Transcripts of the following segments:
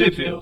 Tweepville.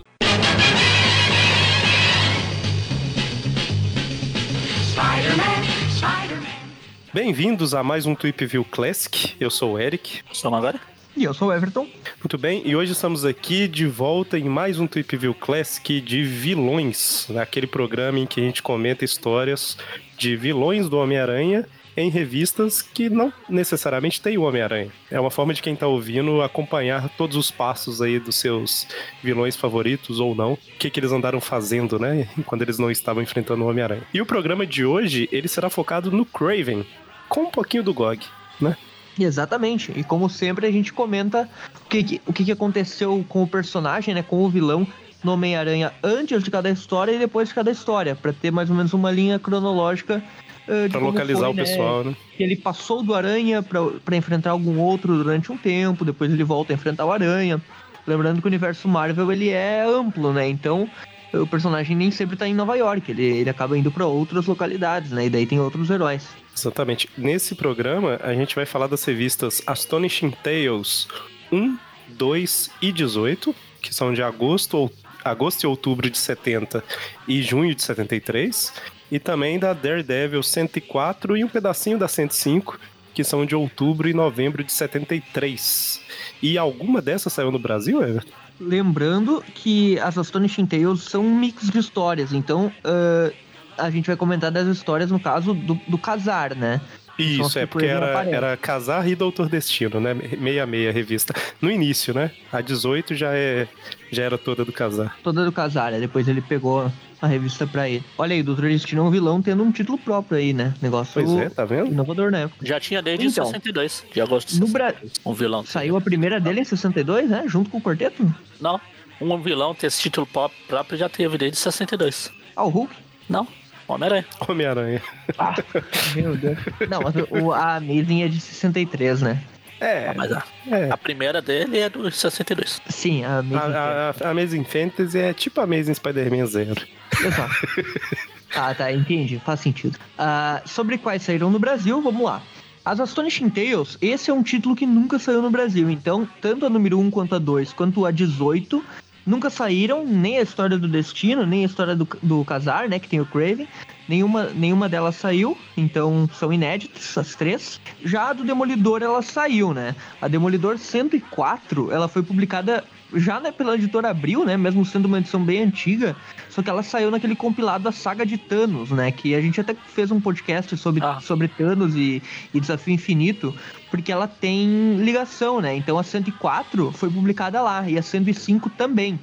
Bem-vindos a mais um Tweepview Classic. Eu sou o Eric. Sou agora? E eu sou o Everton. Muito bem, e hoje estamos aqui de volta em mais um Tweepview Classic de vilões, naquele programa em que a gente comenta histórias de vilões do Homem-Aranha em revistas que não necessariamente tem o Homem-Aranha. É uma forma de quem tá ouvindo acompanhar todos os passos aí dos seus vilões favoritos ou não, o que, que eles andaram fazendo, né, quando eles não estavam enfrentando o Homem-Aranha. E o programa de hoje, ele será focado no Craven, com um pouquinho do GOG, né? Exatamente. E como sempre, a gente comenta o que, o que aconteceu com o personagem, né? Com o vilão no Homem-Aranha antes de cada história e depois de cada história, para ter mais ou menos uma linha cronológica. Uh, Pra como localizar foi, o pessoal, né? Que ele passou do Aranha para enfrentar algum outro durante um tempo, depois ele volta a enfrentar o Aranha. Lembrando que o universo Marvel ele é amplo, né? Então o personagem nem sempre tá em Nova York, ele, ele acaba indo para outras localidades, né? E daí tem outros heróis. Exatamente. Nesse programa, a gente vai falar das revistas Astonishing Tales 1, 2 e 18, que são de agosto, ou, agosto e outubro de 70 e junho de 73, e também da Daredevil 104 e um pedacinho da 105, que são de outubro e novembro de 73. E alguma dessas saiu no Brasil, Everton? Lembrando que as Astonishing Tales são um mix de histórias, então uh, a gente vai comentar das histórias, no caso, do, do casar, né? Isso, é porque era, era Casar e Doutor Destino, né? Meia meia revista. No início, né? A 18 já, é, já era toda do Casar. Toda do casar, né? Depois ele pegou a revista pra ele. Olha aí, Doutor Destino é um vilão tendo um título próprio aí, né? Negócio Pois é, tá vendo? inovador na época. Já tinha desde Então. 62, de agosto de No 62. Um vilão. Saiu a primeira dele em 62, né? Junto com o quarteto? Não, um vilão ter esse título próprio já teve desde 62. Ah, o Hulk? Não, Homem-Aranha. Homem-Aranha. Ah, meu Deus. Não, mas o, a Amazing é de 63, né? É, Mas a, é. a primeira dele é do 62. Sim, a Amazing. A, a, a Amazing Fantasy é tipo Amazing Spider-Man Zero. Exato. Ah, tá, entendi, faz sentido. Ah, sobre quais saíram no Brasil, vamos lá. As Astonishing Tales, esse é um título que nunca saiu no Brasil, então tanto a número 1 quanto a 2, quanto a 18, nunca saíram, nem a história do Destino, nem a história do, do Casar, né, que tem o Craven, nenhuma, nenhuma delas saiu, então são inéditas as três. Já a do Demolidor, ela saiu, né, a Demolidor 104, ela foi publicada já né, pela editora Abril, né, mesmo sendo uma edição bem antiga, só que ela saiu naquele compilado da saga de Thanos, né? Que a gente até fez um podcast sobre, Ah. sobre Thanos e, e Desafio Infinito, porque ela tem ligação, né? Então a 104 foi publicada lá e a 105 também.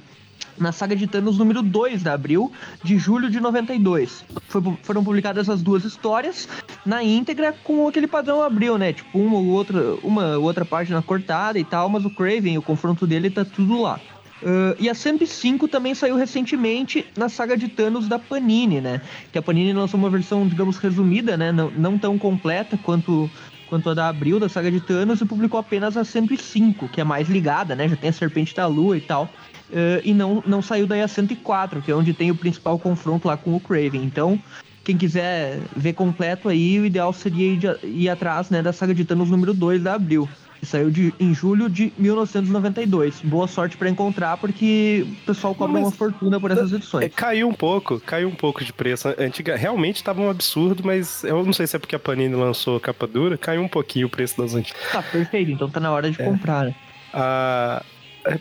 Na saga de Thanos número 2 da Abril, de julho de 92. Foi foram publicadas as duas histórias na íntegra com aquele padrão Abril, né? Tipo, uma ou outra, uma ou outra página cortada e tal, mas o Craven, o confronto dele tá tudo lá. Uh, e a 105 também saiu recentemente na saga de Thanos da Panini, né? Que a Panini lançou uma versão, digamos, resumida, né? Não, não tão completa quanto, quanto a da Abril, da saga de Thanos, e publicou apenas a 105, que é mais ligada, né? Já tem a Serpente da Lua e tal. Uh, e não, não saiu daí a 104, que é onde tem o principal confronto lá com o Craven. Então, quem quiser ver completo aí, o ideal seria ir, de- ir atrás né, da saga de Thanos número 2 da Abril. Que saiu de, em julho de 1992. Boa sorte pra encontrar, porque o pessoal cobra uma fortuna por essas É, edições. caiu um pouco, caiu um pouco de preço. Antiga, realmente tava um absurdo, mas eu não sei se é porque a Panini lançou a capa dura, caiu um pouquinho o preço das antigas. Tá, perfeito. Então tá na hora de É. comprar, né?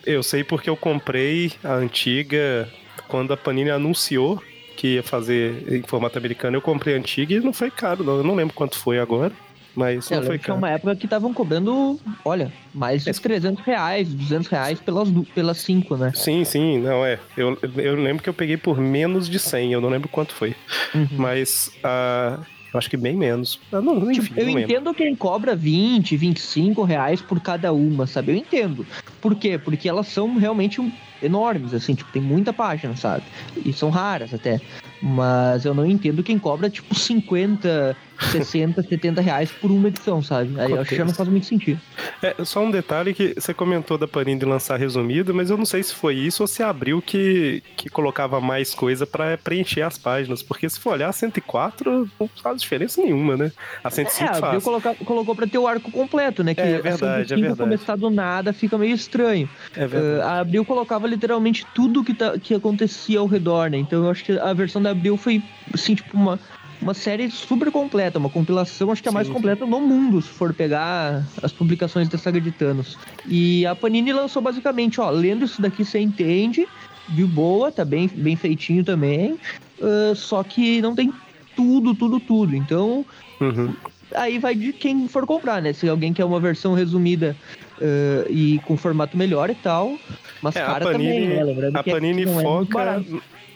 Eu sei porque eu comprei a antiga quando a Panini anunciou que ia fazer em formato americano. Eu comprei a antiga e não foi caro, não. Eu não lembro quanto foi agora, mas É, eu não foi é caro. uma época que estavam cobrando, olha, mais de É. 300 reais, 200 reais pelas, pelas cinco, né? Sim, sim, não é. Eu, eu lembro que eu peguei por menos de 100, eu não lembro quanto foi. Uhum. Mas ah, eu acho que bem menos. Ah, não, enfim, Tipo, eu não entendo quem cobra 20, 25 reais por cada uma, sabe? Eu entendo. Por quê? Porque elas são realmente enormes, assim, tipo, tem muita página, sabe? E são raras até. Mas eu não entendo quem cobra tipo 50, 60, 70 reais por uma edição, sabe? Aí eu acho que já não faz muito sentido. É, só um detalhe que você comentou da Panini de lançar resumido, mas eu não sei se foi isso ou se abriu que, que colocava mais coisa para preencher as páginas, porque se for olhar a 104 não faz diferença nenhuma, né? A 105 é, faz. Colocar, colocou para ter o arco completo, né? Que é verdade, a é verdade. começar do nada fica meio estranho. É verdade. Uh, a Abril colocava literalmente tudo que, tá, que acontecia ao redor, né? Então eu acho que a versão da Abril foi, assim, tipo uma uma série super completa, uma compilação, acho que é a mais completa no mundo, se for pegar as publicações da saga de Thanos. E a Panini lançou basicamente, ó, lendo isso daqui você entende, de boa, tá bem, bem feitinho também, uh, só que não tem tudo, tudo, tudo. Então, uhum. aí vai de quem for comprar, né? Se alguém quer uma versão resumida uh, e com formato melhor e tal, mas é, cara Panini, também, né? Lembrando a que Panini é, foca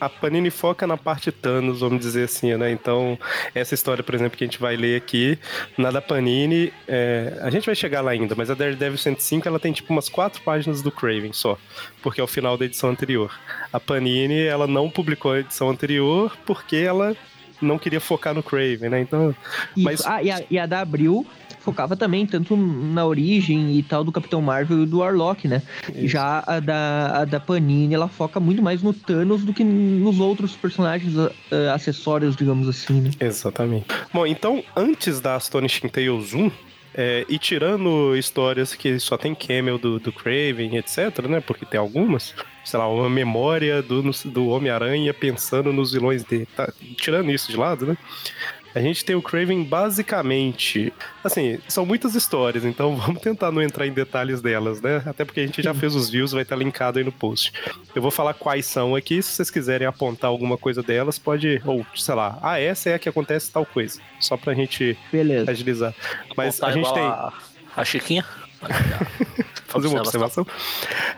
a Panini foca na parte Thanos, vamos dizer assim, né? Então, essa história, por exemplo, que a gente vai ler aqui, na da Panini, é... a gente vai chegar lá ainda, mas a Daredevil 105, ela tem tipo umas quatro páginas do Craven só, porque é o final da edição anterior. A Panini, ela não publicou a edição anterior porque ela não queria focar no Craven, né? Então, mas... Ah, e a, e a da Abril focava também tanto na origem e tal do Capitão Marvel e do Warlock, né? Isso. Já a da, a da Panini, ela foca muito mais no Thanos do que nos outros personagens uh, acessórios, digamos assim, né? Exatamente. Bom, então, antes da Astonishing Tales 1, é, e tirando histórias que só tem camel do, do Craven, etc, né? Porque tem algumas, sei lá, uma memória do, do Homem-Aranha pensando nos vilões dele. Tá? Tirando isso de lado, né? A gente tem o Craven basicamente. Assim, são muitas histórias, então vamos tentar não entrar em detalhes delas, né? Até porque a gente já fez os views, vai estar linkado aí no post. Eu vou falar quais são aqui, se vocês quiserem apontar alguma coisa delas, pode. Ou, sei lá, ah, essa é a que acontece tal coisa. Só pra gente Beleza. agilizar. Mas a gente tem. A, a Chiquinha? Fazer uma observação.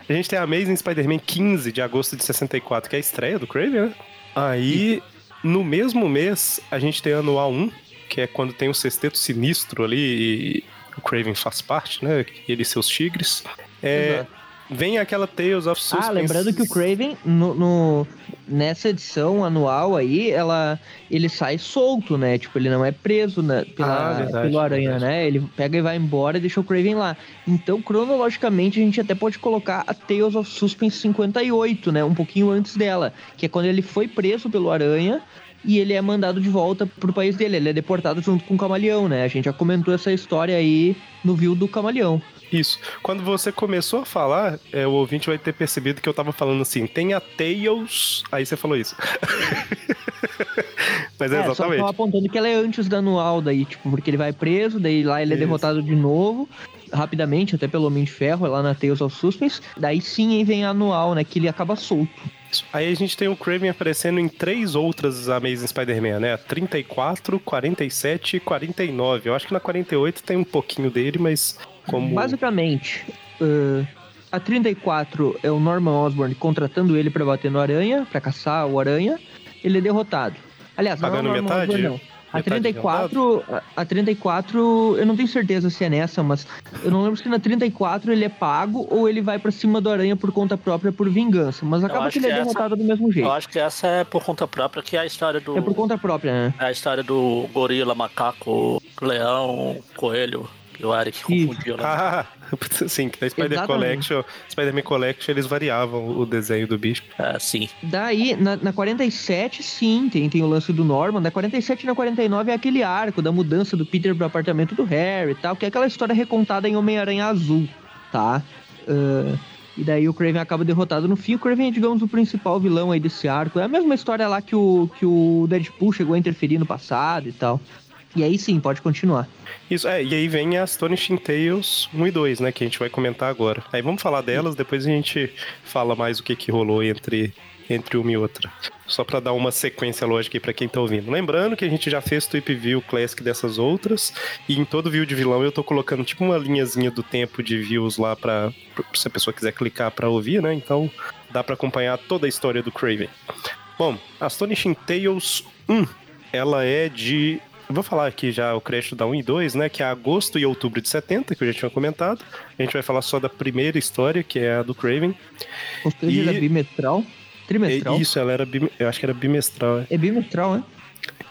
A gente tem a Amazing Spider-Man 15 de agosto de 64, que é a estreia do Craven, né? Aí no mesmo mês, a gente tem anual 1, que é quando tem o sexteto sinistro ali, e o Craven faz parte, né? Ele e seus tigres. É, vem aquela Tales of Suspense. Ah, lembrando que o Craven, no, no, nessa edição anual aí, ela, ele sai solto, né? Tipo, ele não é preso né, pela, ah, verdade, pelo Aranha, verdade. né? Ele pega e vai embora e deixa o Craven lá. Então, cronologicamente, a gente até pode colocar a Tales of Suspense 58, né? Um pouquinho antes dela, que é quando ele foi preso pelo Aranha e ele é mandado de volta pro país dele. Ele é deportado junto com o Camaleão, né? A gente já comentou essa história aí no View do Camaleão. Isso. Quando você começou a falar, é, o ouvinte vai ter percebido que eu tava falando assim, tem a Tails. Aí você falou isso. Mas é, é exatamente. Só apontando que ela é antes da anual daí, tipo, porque ele vai preso, daí lá ele é isso. derrotado de novo rapidamente, até pelo Homem de Ferro, lá na Tales of Suspense. Daí sim vem a anual, né? Que ele acaba solto. Aí a gente tem o Craven aparecendo em três outras Amazing Spider-Man, né? 34, 47 e 49. Eu acho que na 48 tem um pouquinho dele, mas como... Basicamente, uh, a 34 é o Norman Osborn contratando ele para bater no Aranha, para caçar o Aranha. Ele é derrotado. Aliás, Pagando não é o Norman metade? Osborn, não. A 34, a 34, eu não tenho certeza se é nessa, mas eu não lembro se na 34 ele é pago ou ele vai para cima do Aranha por conta própria por vingança. Mas acaba que ele é derrotado do mesmo jeito. Eu acho que essa é por conta própria, que é a história do. É por conta própria, né? É a história do gorila, macaco, leão, coelho. E o Eric confundiu, né? Ah, sim, que na Spider Collection, Spider-Man Collection eles variavam o desenho do bicho. É, sim. Daí, na, na 47, sim, tem, tem o lance do Norman. Na 47 e na 49 é aquele arco da mudança do Peter pro apartamento do Harry e tal, que é aquela história recontada em Homem-Aranha Azul, tá? Uh, e daí o Craven acaba derrotado no fim. O Craven é, digamos, o principal vilão aí desse arco. É a mesma história lá que o, que o Deadpool chegou a interferir no passado e tal. E aí sim, pode continuar. Isso, é, e aí vem as Astonishing Tales 1 e 2, né, que a gente vai comentar agora. Aí vamos falar delas, depois a gente fala mais o que, que rolou entre, entre uma e outra. Só para dar uma sequência lógica aí pra quem tá ouvindo. Lembrando que a gente já fez Tweep View Classic dessas outras, e em todo view de vilão eu tô colocando tipo uma linhazinha do tempo de views lá pra, se a pessoa quiser clicar para ouvir, né, então dá para acompanhar toda a história do Craven. Bom, Astonishing Tales 1, ela é de vou falar aqui já o crédito da 1 e 2, né? Que é agosto e outubro de 70, que eu já tinha comentado. A gente vai falar só da primeira história, que é a do Craven. Ou seja, e... bimestral. Trimestral? É, isso, ela era bim- eu acho que era bimestral. é. É bimestral, né?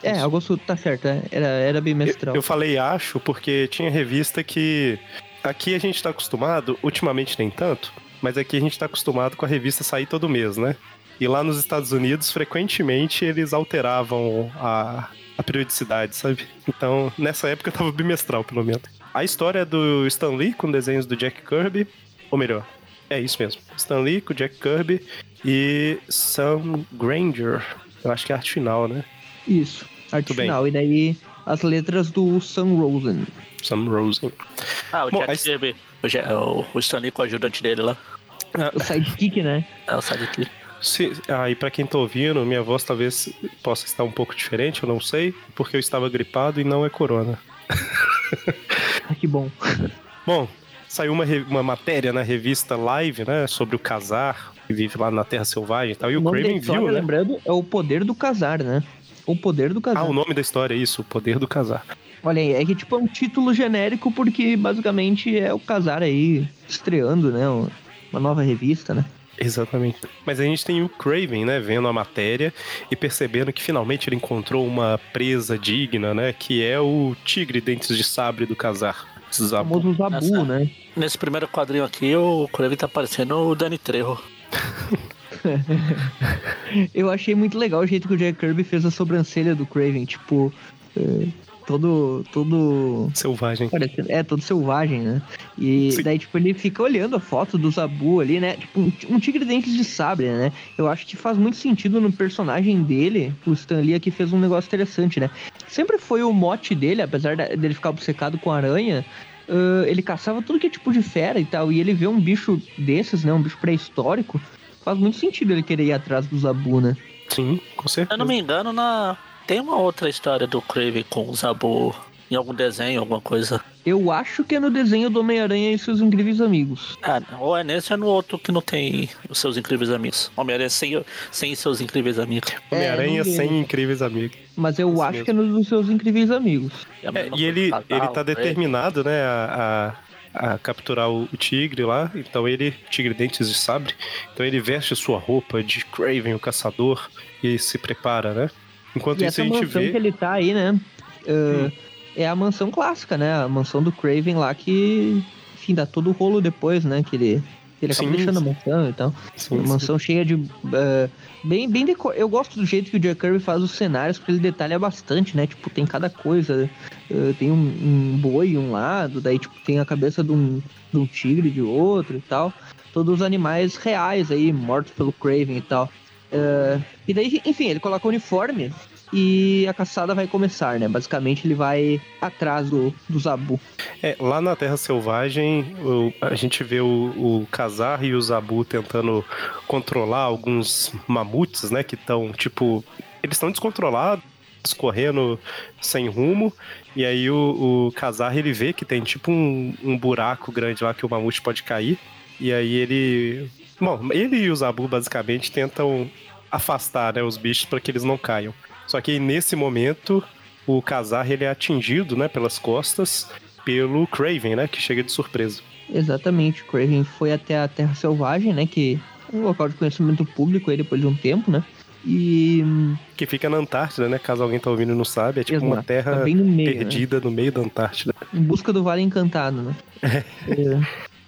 É, agosto tá certo, é. era, era bimestral. Eu, eu falei acho porque tinha revista que aqui a gente tá acostumado, ultimamente nem tanto, mas aqui a gente tá acostumado com a revista sair todo mês, né? E lá nos Estados Unidos, frequentemente eles alteravam a, a periodicidade, sabe? Então, nessa época tava bimestral, pelo menos. A história é do Stan Lee com desenhos do Jack Kirby, ou melhor, é isso mesmo. Stan Lee com Jack Kirby e Sam Granger. Eu acho que é a arte final, né? Isso, arte Muito bem. final. E daí as letras do Sam Rosen. Sam Rosen. Ah, o Bom, Jack aí- Kirby, o, o, o Stanley com o ajudante dele lá. O sidekick, né? É o sidekick. Se, ah, e pra quem tá ouvindo, minha voz talvez possa estar um pouco diferente, eu não sei, porque eu estava gripado e não é corona. Ah, que bom. Bom, saiu uma, uma matéria na revista Live, né, sobre o casar, que vive lá na Terra Selvagem e tal, e o, da Craven viu, né? lembrando, é o poder do casar, né? O poder do casar. Ah, o nome da história é isso, o poder do casar. Olha aí, é que tipo é um título genérico porque basicamente é o casar aí estreando, né? Uma nova revista, né? Exatamente. Mas a gente tem o Craven, né, vendo a matéria e percebendo que finalmente ele encontrou uma presa digna, né, que é o tigre dentes de sabre do casar. O Zabu. famoso Zabu, Essa- né? Nesse primeiro quadrinho aqui, o Kraven tá parecendo o Danny Trejo. Eu achei muito legal o jeito que o Jack Kirby fez a sobrancelha do Craven, tipo, é, todo. todo. Selvagem. É, todo selvagem, né? E Sim. daí, tipo, ele fica olhando a foto do Zabu ali, né? Tipo, um, um tigre dentes de sabre, né? Eu acho que faz muito sentido no personagem dele. O Stan Lee aqui fez um negócio interessante, né? Sempre foi o mote dele, apesar dele ficar obcecado com aranha. ah, ele caçava tudo que é tipo de fera e tal. E ele vê um bicho desses, né? Um bicho pré-histórico. Faz muito sentido ele querer ir atrás do Zabu, né? Sim, com Se eu certeza. não me engano, na... tem uma outra história do Kraven com o Zabu em algum desenho, alguma coisa. Eu acho que é no desenho do Homem-Aranha e seus incríveis amigos. Ah, ou é nesse ou é no outro que não tem os seus incríveis amigos. Homem-Aranha sem, sem seus incríveis amigos. Homem-Aranha É, não sem incríveis amigos. Mas eu Isso acho mesmo. que é no dos seus incríveis amigos. É É, e ele, coisa, ele casal, tá né? determinado, né, a, a, a capturar o, o tigre lá. Então ele, tigre dentes de sabre. Então ele veste sua roupa de Craven, o caçador, e se prepara, né? Enquanto E isso essa a gente mansão vê. que ele tá aí, né? uh, É a mansão clássica, né? A mansão do Craven lá que, enfim, dá todo o rolo depois, né? Que ele, que ele acaba Sim, deixando a sim. mansão e tal. Sim, Uma mansão cheia de. uh, bem, bem deco... Eu gosto do jeito que o Jack Kirby faz os cenários, porque ele detalha bastante, né? Tipo, tem cada coisa. uh, tem um, um boi um lado, daí, tipo, tem a cabeça de um, de um tigre de outro e tal. Todos os animais reais aí, mortos pelo Craven e tal. Uh, e daí, enfim, ele coloca o uniforme e a caçada vai começar, né? Basicamente ele vai atrás do, do Zabu. É, lá na Terra Selvagem, o- a gente vê o, o Kazar e o Zabu tentando controlar alguns mamutes, né? Que estão, tipo. Eles estão descontrolados, correndo sem rumo. E aí o, o Kazar ele vê que tem tipo um, um buraco grande lá que o mamute pode cair. E aí ele. Bom, ele e o Zabu basicamente tentam afastar né, os bichos para que eles não caiam. Só que nesse momento o Kazar ele é atingido, né, pelas costas pelo Craven, né, que chega de surpresa. Exatamente, o Craven foi até a Terra Selvagem, né? Que é um local de conhecimento público aí depois de um tempo, né? E. Que fica na Antártida, né, caso alguém tá ouvindo e não sabe, é tipo uma Exato, terra tá no meio, né? perdida no meio da Antártida. Em busca do Vale Encantado, né?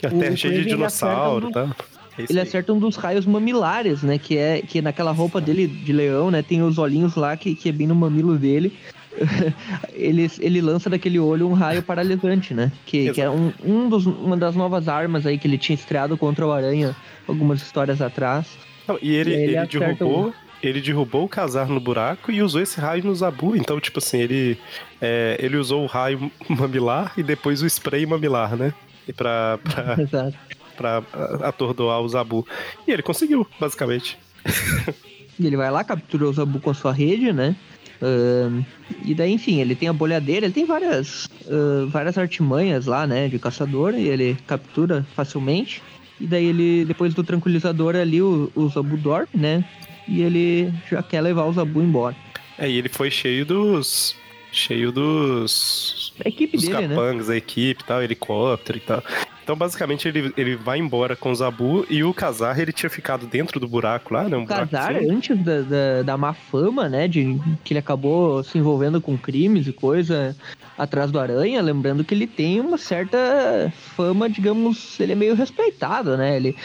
É, é a terra o cheia de Craven, dinossauro, acerta tá? É ele acerta um dos raios mamilares, né? Que é que naquela roupa dele de leão, né? Tem os olhinhos lá que, que é bem no mamilo dele. ele, ele lança daquele olho um raio paralisante, né? Que, que é um, um dos, uma das novas armas aí que ele tinha estreado contra o Aranha algumas histórias atrás. Não, e ele, E ele ele, derrubou. Ele derrubou o Kazar no buraco e usou esse raio no Zabu. Então, tipo assim, ele, é, ele usou o raio mamilar e depois o spray mamilar, né? E pra, pra, Exato. Pra atordoar o Zabu. E ele conseguiu, basicamente. Ele vai lá, captura o Zabu com a sua rede, né? Ahn, e daí, enfim, ele tem a bolhadeira, ele tem várias, ah, várias artimanhas lá, né, de caçador, e ele captura facilmente. E daí ele, depois do tranquilizador ali, o, o Zabu dorme, né? E ele já quer levar o Zabu embora. É, e ele foi cheio dos. Cheio dos. A equipe Dos dele, né? capangas, a equipe e tal, helicóptero e tal. Então, basicamente, ele, ele vai embora com o Zabu e o Kazar, ele tinha ficado dentro do buraco lá, né? Um o Kazar, antes da, da, da, má fama, né? De que ele acabou se envolvendo com crimes e coisa atrás do Aranha, lembrando que ele tem uma certa fama, digamos, ele é meio respeitado, né? Ele,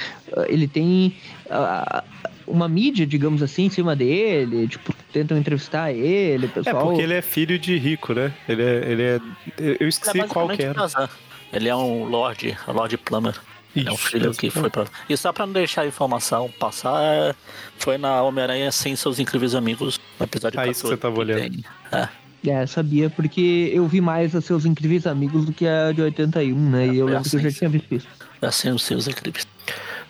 ele tem. Uh, uma mídia, digamos assim, em cima dele, tipo, tentam entrevistar ele, é, pessoal. É porque ele é filho de rico, né? Ele é. Ele é eu esqueci é qual que era. Ele é um Lorde, Lord Plummer. Isso, é um filho que foi pra. E só pra não deixar a informação passar, é, foi na Homem-Aranha sem seus incríveis amigos, no episódio ah, 14. isso que você tava olhando. É. É, sabia, porque eu vi mais a seus incríveis amigos do que a de 81, né? É, e eu lembro assim, que eu já assim, tinha visto isso. Assim, os seus incríveis.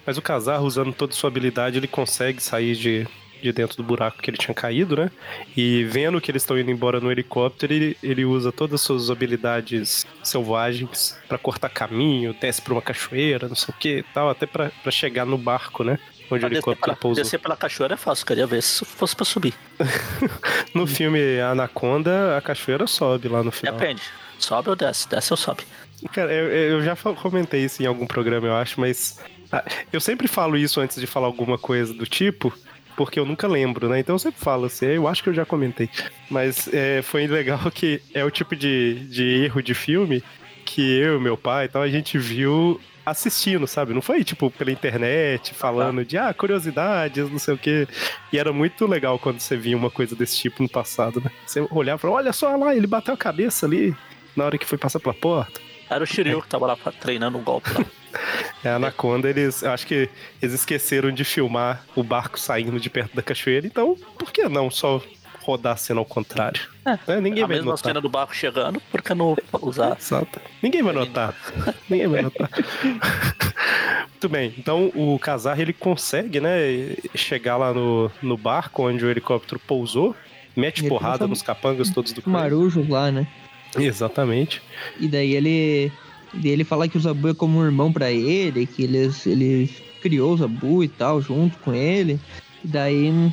Mas o Kazar, usando toda sua habilidade, ele consegue sair de, de dentro do buraco que ele tinha caído, né? E vendo que eles estão indo embora no helicóptero, ele, ele usa todas as suas habilidades selvagens para cortar caminho, desce pra uma cachoeira, não sei o que e tal, até para chegar no barco, né? Onde o helicóptero pousou. Descer pela cachoeira é fácil, queria ver se fosse pra subir. no filme Anaconda, a cachoeira sobe lá no final. Depende. Sobe ou desce? Desce ou sobe? Cara, eu, eu já comentei isso em algum programa, eu acho, mas ah, eu sempre falo isso antes de falar alguma coisa do tipo, porque eu nunca lembro, né? Então eu sempre falo assim, eu acho que eu já comentei. Mas é, foi legal que é o tipo de, de erro de filme que eu, meu pai e tal, a gente viu assistindo, sabe? Não foi tipo pela internet falando de ah, curiosidades, não sei o quê. E era muito legal quando você via uma coisa desse tipo no passado, né? Você olhava e falava, olha só lá, ele bateu a cabeça ali na hora que foi passar pela porta. Era o Shiryu que tava lá treinando um golpe lá. É, a Anaconda, eles. Eu acho que eles esqueceram de filmar o barco saindo de perto da cachoeira, então por que não só rodar a cena ao contrário? É, é ninguém a vai mesma notar. cena do barco chegando, por que não usar? Exato. Ninguém vai notar. ninguém vai notar. Muito bem, então o Kazar ele consegue, né, chegar lá no, no barco onde o helicóptero pousou, mete porrada nos capangas todos do Marujos lá, né? Exatamente. E daí ele ele fala que o Zabu é como um irmão para ele, que ele, ele criou o Zabu e tal, junto com ele. E daí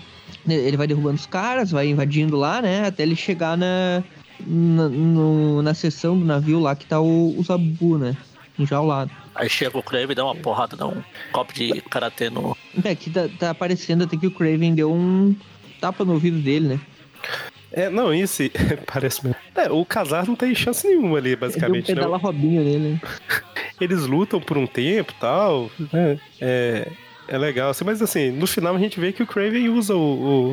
ele vai derrubando os caras, vai invadindo lá, né? Até ele chegar na, na, no, na seção do navio lá que tá o, o Zabu, né? Enjaulado. Aí chega o Craven e dá uma porrada, dá um copo de karatê no. É, aqui tá, tá aparecendo até que o Craven deu um tapa no ouvido dele, né? É, não, isso parece mesmo. É, o Casar não tem chance nenhuma ali, basicamente. Ele deu um pedala Robinho nele. Eles lutam por um tempo e tal. É, é, é, legal. Assim, mas assim, no final a gente vê que o Craven usa o,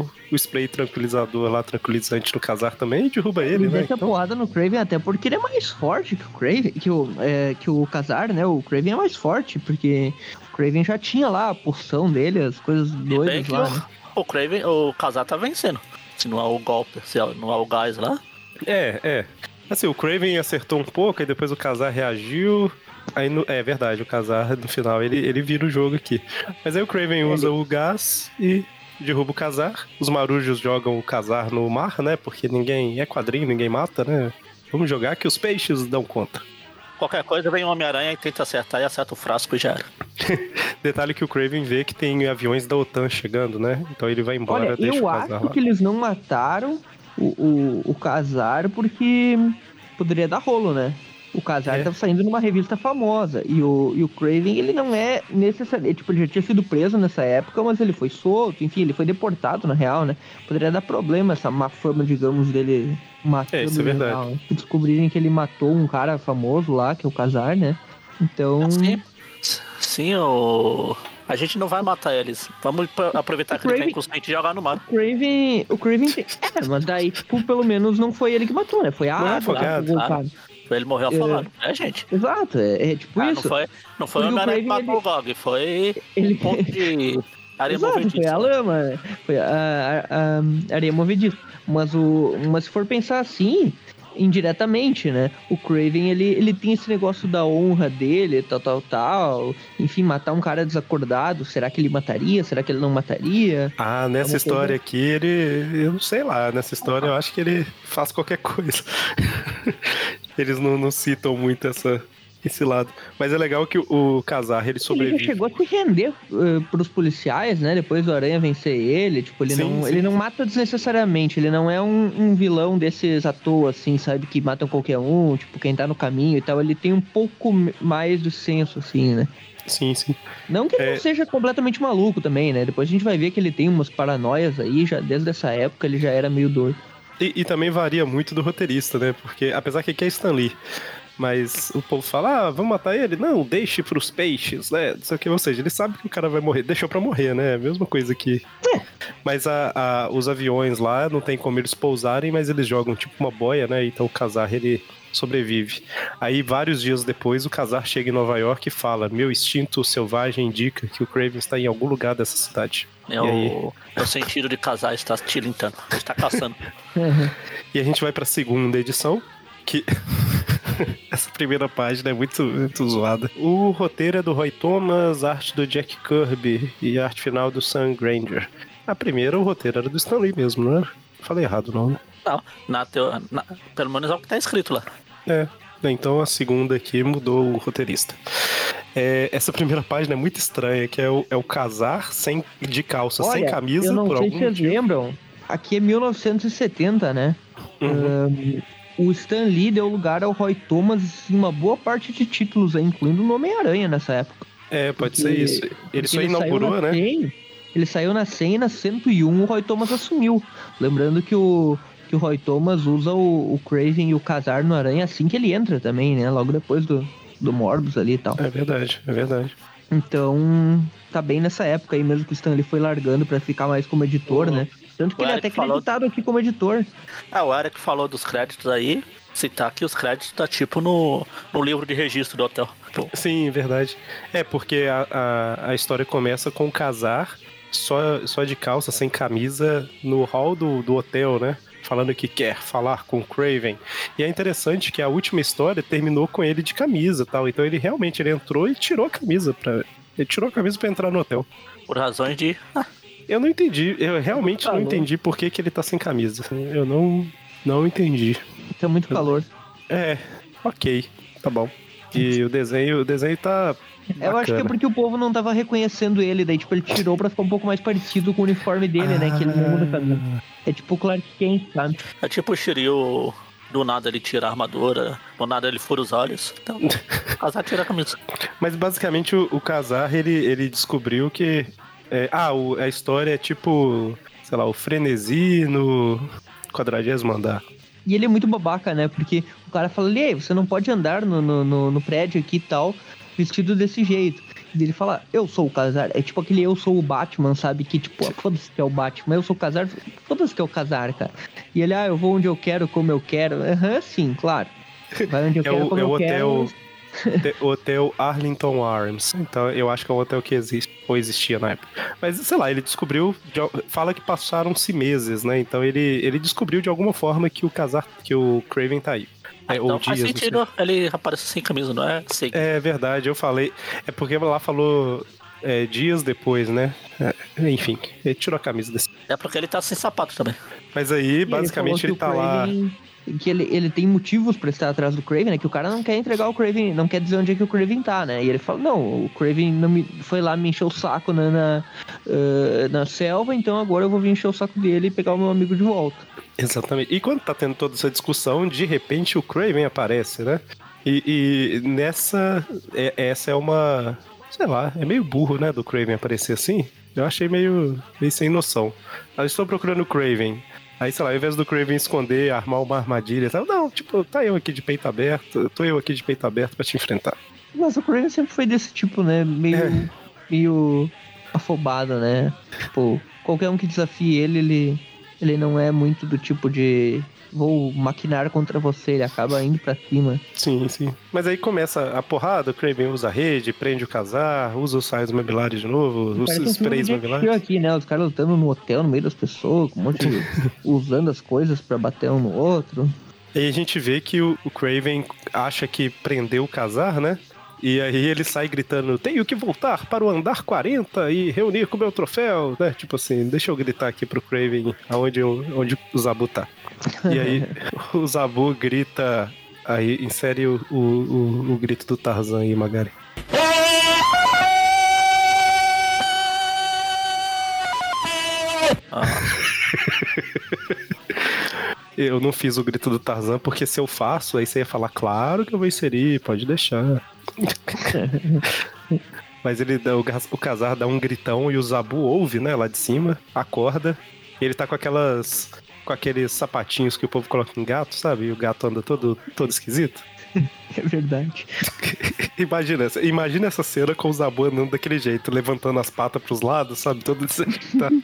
o, o spray tranquilizador lá, tranquilizante no Casar também e derruba ele, ele né? Então... porrada no Craven até porque ele é mais forte que o Craven, que o, é, que o Casar, né? O Craven é mais forte, porque o Craven já tinha lá a porção dele, as coisas doidas lá, o, né? O Craven, o Casar tá vencendo. Se não é o golpe, se não é o gás lá. É, é. Assim, o Craven acertou um pouco, aí depois o Kazar reagiu. Aí no, é verdade, o Kazar no final ele, ele vira o jogo aqui. Mas aí o Craven usa o gás e derruba o Kazar. Os marujos jogam o Kazar no mar, né? Porque ninguém é quadrinho, ninguém mata, né? Vamos jogar que os peixes dão conta. Qualquer coisa vem o Homem-Aranha e tenta acertar e acerta o frasco e já era. Detalhe que o Craven vê que tem aviões da OTAN chegando, né? Então ele vai embora, Olha, deixa eu o acho lá. que eles não mataram o, o, o Kazar porque poderia dar rolo, né? O Kazar é. tava saindo numa revista famosa. E o, e o Craven, ele não é necessariamente. Tipo, ele já tinha sido preso nessa época, mas ele foi solto, enfim, ele foi deportado, na real, né? Poderia dar problema essa má fama, digamos, dele matando. É, isso é verdade. Real, né? Descobrirem que ele matou um cara famoso lá, que é o Kazar, né? Então. Sim, sim o. A gente não vai matar eles. Vamos aproveitar que Craven, ele tá inconsciente e jogar no mar. O Craven. O Craven tem... É, mas daí, tipo, pelo menos não foi ele que matou, né? Foi a água. Ah, ele morreu afogado, é, né, gente? Exato, é, é tipo ah, isso. Não foi, não foi o Homem-Aranha que matou o Gog, foi ele... um ponto de areia Exato, movediça. Foi a lama, foi a, a, a areia movediça. Mas, o, mas se for pensar assim, indiretamente, né? O Craven, ele, ele tem esse negócio da honra dele, tal, tal, tal. Enfim, matar um cara desacordado, será que ele mataria? Será que ele não mataria? Ah, nessa história coisa... aqui, ele... Eu não sei lá, nessa história eu acho que ele faz qualquer coisa. Eles não, não citam muito essa, esse lado. Mas é legal que o, o Kazar, ele sobrevive. Ele chegou a se render uh, pros policiais, né? Depois do Aranha vencer ele. Tipo, ele, sim, não, sim. ele não mata desnecessariamente. Ele não é um, um, vilão desses à toa, assim, sabe? Que matam qualquer um, tipo, quem tá no caminho e tal. Ele tem um pouco mais do senso, assim, né? Sim, sim. Não que ele é... não seja completamente maluco também, né? Depois a gente vai ver que ele tem umas paranoias aí, já desde essa época ele já era meio doido. E, e também varia muito do roteirista, né? Porque apesar que aqui é Stan Lee, mas o povo fala, ah, vamos matar ele? Não, deixe pros peixes, né? Não sei o que, ou seja, ele sabe que o cara vai morrer, deixou pra morrer, né? Mesma coisa que. É. Mas a, a, os aviões lá não tem como eles pousarem, mas eles jogam tipo uma boia, né? Então o Kazar ele sobrevive. Aí, vários dias depois, o Kazar chega em Nova York e fala: Meu instinto selvagem indica que o Craven está em algum lugar dessa cidade. É o, é o sentido de casar está tilintando, está caçando. e a gente vai para a segunda edição, que essa primeira página é muito, muito zoada. O roteiro é do Roy Thomas, arte do Jack Kirby e arte final do Sam Granger. A primeira, o roteiro era do Stanley mesmo, não é? Falei errado, não, né? Não, na teo... na... pelo menos é o que tá escrito lá. É, então a segunda aqui mudou o roteirista. É, essa primeira página é muito estranha, que é o, é o casar sem, de calça, Olha, sem camisa. Eu não sei se vocês lembram. Aqui é 1970, né? Uhum. Um, o Stan Lee deu lugar ao Roy Thomas em uma boa parte de títulos, incluindo o Homem-Aranha nessa época. É, pode porque, ser isso. Ele só ele inaugurou, né? 100, ele saiu na 100 e na 101 o Roy Thomas assumiu. Lembrando que o, que o Roy Thomas usa o, o Craven e o Casar no Aranha assim que ele entra também, né? Logo depois do, do Morbus ali e tal. É verdade, é verdade. Então, tá bem nessa época aí mesmo que o Stanley foi largando para ficar mais como editor, né? Tanto que o ele é até acreditado falou... aqui como editor. Ah, o Eric falou dos créditos aí. Citar que os créditos tá tipo no, no livro de registro do hotel. Pô. Sim, verdade. É, porque a, a, a, história começa com o casar só, só de calça, sem camisa, no hall do, do hotel, né? Falando que quer falar com o Craven. E é interessante que a última história terminou com ele de camisa tal. Então ele realmente ele entrou e tirou a camisa para Ele tirou a camisa para entrar no hotel. Por razões de. Ah, eu não entendi, eu realmente não entendi por que, que ele tá sem camisa. Eu não, não entendi. Tem muito calor. É, ok, tá bom. E o desenho, o desenho tá. Bacana. Eu acho que é porque o povo não tava reconhecendo ele, daí tipo, ele tirou pra ficar um pouco mais parecido com o uniforme dele, ah. né? Que ele não muda camisa. É tipo o Clark Kent, sabe? É tipo o Shiryu, do nada ele tira a armadura, do nada ele fura os olhos. Então, o Kazar tira a camisa. Mas basicamente o, o Kazar, ele, ele descobriu que é, ah, o, a história é tipo, sei lá, o frenesi no quadragésimo andar. E ele é muito babaca, né? Porque o cara fala, Lê, você não pode andar no, no, no, no prédio aqui e tal, vestido desse jeito. E ele fala, eu sou o Casar. É tipo aquele eu sou o Batman, sabe? Que tipo, foda-se que é o Batman, eu sou o Casar, foda-se que é o Casar, cara. E ele, ah, eu vou onde eu quero, como eu quero. Aham, uhum, sim, claro. Vai onde eu é quero, o, como é eu o quero. Hotel hotel Arlington Arms. Então eu acho que é um hotel que existe ou existia na época. Mas sei lá, ele descobriu, fala que passaram-se meses, né? Então ele, ele descobriu de alguma forma que o casar, que o Craven tá aí. É, então faz dias, sentido, ele aparece sem camisa, não é? Sei. É verdade, eu falei. É porque lá falou é, dias depois, né? É, enfim, ele tirou a camisa desse. É porque ele tá sem sapato também. Mas aí, basicamente, ele, ele tá lá que ele, ele tem motivos para estar atrás do Craven, né? Que o cara não quer entregar o Craven, não quer dizer onde é que o Craven tá, né? E ele fala, não, o Craven não me, foi lá me encher o saco na, na, uh, na selva, então agora eu vou vir encher o saco dele e pegar o meu amigo de volta. Exatamente. E quando tá tendo toda essa discussão, de repente o Craven aparece, né? E, e nessa, é, essa é uma, sei lá, é meio burro, né, do Craven aparecer assim. Eu achei meio, meio sem noção. Eu estou procurando o Craven. Aí, sei lá, ao invés do Craven esconder, armar uma armadilha e tal, não, tipo, tá eu aqui de peito aberto, tô eu aqui de peito aberto pra te enfrentar. Mas o Craven sempre foi desse tipo, né? Meio. É. meio afobado, né? Tipo, qualquer um que desafie ele, ele, ele não é muito do tipo de vou maquinar contra você, ele acaba indo pra cima. Sim, sim. Mas aí começa a porrada, o Kraven usa a rede, prende o casar, usa os saios mobilares de novo, usa os sprays mobilares. aqui, né? Os caras lutando no hotel, no meio das pessoas, com um monte de... usando as coisas para bater um no outro. E a gente vê que o, o Craven acha que prendeu o casar, né? E aí ele sai gritando: Tenho que voltar para o andar 40 e reunir com o meu troféu, né? Tipo assim, deixa eu gritar aqui pro Craven aonde, eu, onde o Zabu tá. E aí o Zabu grita Aí insere o, o, o, o grito do Tarzan aí, Magari. Ah, Eu não fiz o grito do Tarzan, porque se eu faço, aí você ia falar, claro que eu vou inserir, pode deixar. Mas ele dá, o, Kazar dá um gritão e o Zabu ouve, né, lá de cima, acorda. E ele tá com aquelas. Com aqueles sapatinhos que o povo coloca em gato, sabe? E o gato anda todo, todo esquisito. É verdade. Imagina, essa- imagina essa cena com o Zabu andando daquele jeito, levantando as patas pros lados, sabe? Todo desajeitado.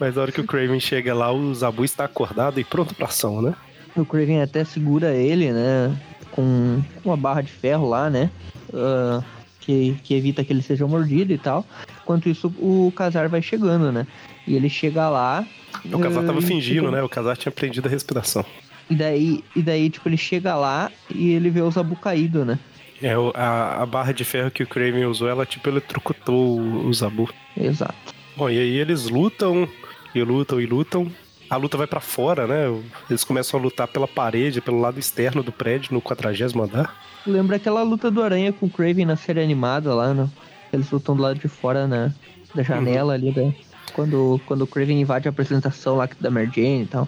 Mas na hora que o Craven chega lá, o Zabu está acordado e pronto pra ação, né? O Craven até segura ele, né? Com uma barra de ferro lá, né? ah, que, que evita que ele seja mordido e tal. Enquanto isso, o Casar vai chegando, né? E ele chega lá. O ah, tava e fingindo, né? O Kazar tinha prendido a respiração. E daí, e daí, tipo, ele chega lá e ele vê o Zabu caído, né? É, a, a barra de ferro que o Craven usou, ela tipo eletrocutou o, o Zabu. Exato. Bom, e aí eles lutam, e lutam, e lutam. A luta vai pra fora, né? Eles começam a lutar pela parede, pelo lado externo do prédio, no 40 andar. Lembra aquela luta do Aranha com o Craven na série animada lá, né? Eles lutam do lado de fora, né? Da janela ali, né? Quando, quando o Craven invade a apresentação lá da Mary Jane e tal.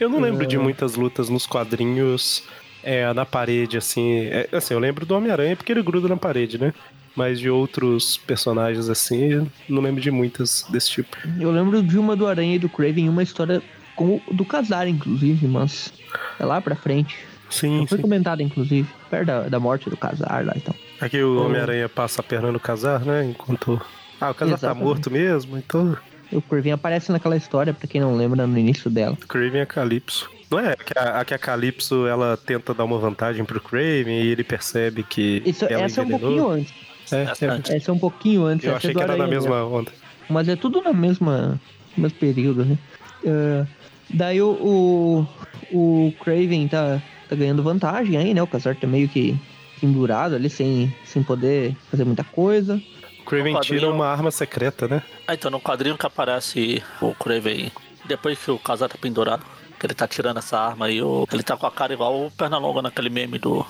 Eu não lembro de muitas lutas nos quadrinhos é, na parede, assim. É, assim, eu lembro do Homem-Aranha porque ele gruda na parede, né? Mas de outros personagens, assim, não lembro de muitas desse tipo. Eu lembro de uma do Aranha e do Craven, uma história com o do Casar, inclusive, mas é lá pra frente. Sim, Foi sim. comentada, inclusive, perto da, da morte do Casar lá então. Aqui o Homem-Aranha passa a perna no casar, né? Enquanto. Ah, o casar tá morto mesmo, então. O Craven aparece naquela história, pra quem não lembra, no início dela. Craven é Calypso. Não é que a, a que a Calypso ela tenta dar uma vantagem pro Craven e ele percebe que. Isso, ela essa é um pouquinho antes. É, Essa é. antes. Essa é um pouquinho antes. Eu achei é do que era na mesma onda. Mas é tudo na mesma mesmo período, né? Ah, daí o, o, o Craven tá, tá ganhando vantagem aí, né? O Casar tá meio que pendurado ali, sem, sem poder fazer muita coisa. O Craven No tira uma arma secreta, né? Ah, então no quadrinho que aparece o Craven, depois que o casal tá pendurado, que ele tá tirando essa arma aí, o- ele tá com a cara igual o Pernalonga naquele meme do.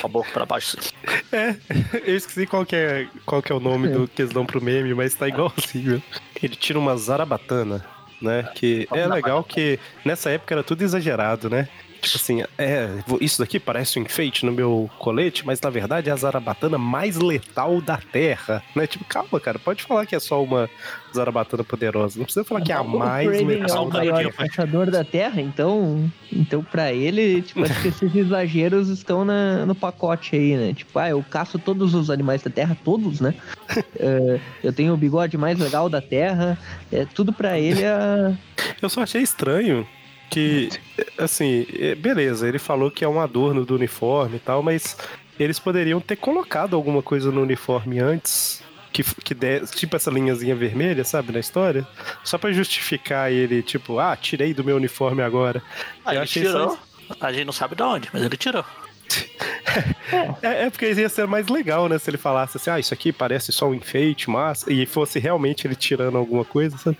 Com a boca pra baixo. É, eu esqueci qual que é, qual que é o nome do que eles dão pro meme, mas tá igualzinho. Ele tira uma zarabatana, né? Que é legal que nessa época era tudo exagerado, né? Tipo assim, é, isso daqui parece um enfeite no meu colete, mas na verdade é a zarabatana mais letal da Terra, né? Tipo, calma, cara, pode falar que é só uma zarabatana poderosa, não precisa falar que é a mais é letal o da maior Terra. caçador da Terra, então, então pra ele, tipo, acho que esses exageros estão na, no pacote aí, né? Tipo, ah, eu caço todos os animais da Terra, todos, né? É, eu tenho o bigode mais legal da Terra, é, tudo pra ele é... Eu só achei estranho que, assim, é, beleza, ele falou que é um adorno do uniforme e tal, mas eles poderiam ter colocado alguma coisa no uniforme antes. Que, que desse, tipo essa linhazinha vermelha, sabe, na história? Só pra justificar ele, tipo, ah, tirei do meu uniforme agora. Ah, Eu ele tirou. só A gente não sabe de onde, mas ele tirou. É, é porque ia ser mais legal, né? Se ele falasse assim, ah, isso aqui parece só um enfeite, mas. E fosse realmente ele tirando alguma coisa, sabe?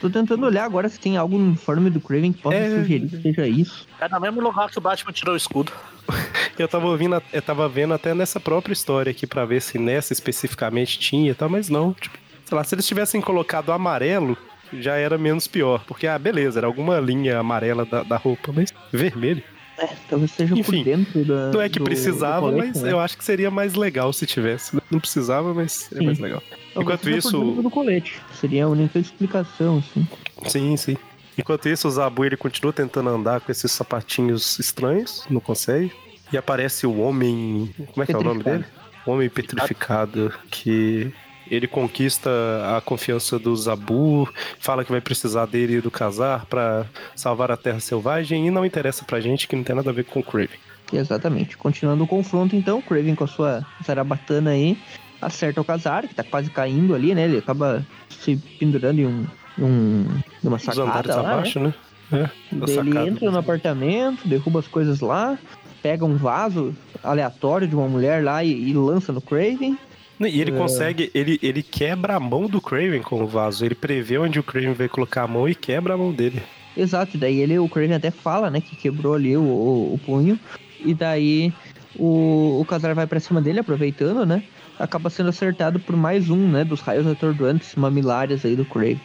Tô tentando olhar agora se tem algo no uniforme do Craven que possa É. sugerir que seja isso. É no mesmo lugar que o Batman tirou o escudo. Eu tava ouvindo, eu tava vendo até nessa própria história aqui pra ver se nessa especificamente tinha e tal, mas não. Tipo, sei lá, se eles tivessem colocado amarelo, já era menos pior. Porque, ah, beleza, era alguma linha amarela da, da roupa, mas vermelho. É, talvez seja Enfim, por dentro da. Não é que do- precisava, do mas né? eu acho que seria mais legal se tivesse. Não precisava, mas é Sim. mais legal. Enquanto isso, Por do colete. Seria a única explicação, assim. Sim, sim. Enquanto isso, o Zabu ele continua tentando andar com esses sapatinhos estranhos, não consegue. E aparece o homem. Como é que é o nome dele? O homem petrificado, que ele conquista a confiança do Zabu, fala que vai precisar dele e do Casar pra salvar a Terra Selvagem e não interessa pra gente que não tem nada a ver com o Craven. Exatamente. Continuando o confronto, então, Craven com a sua zarabatana aí, acerta o Kazar, que tá quase caindo ali, né? Ele acaba se pendurando em um. um numa Os andares sacada lá, né? abaixo, né? É, da Daí Ele sacada. entra no apartamento, derruba as coisas lá, pega um vaso aleatório de uma mulher lá e, e lança no Craven. E ele É. consegue, ele, ele quebra a mão do Craven com o vaso. Ele prevê onde o Craven vai colocar a mão e quebra a mão dele. Exato, daí ele, o Craven até fala, né, que quebrou ali o, o, o punho. E daí o, o Casar vai pra cima dele, aproveitando, né? Acaba sendo acertado por mais um, né, dos raios atordoantes mamilares aí do Craven.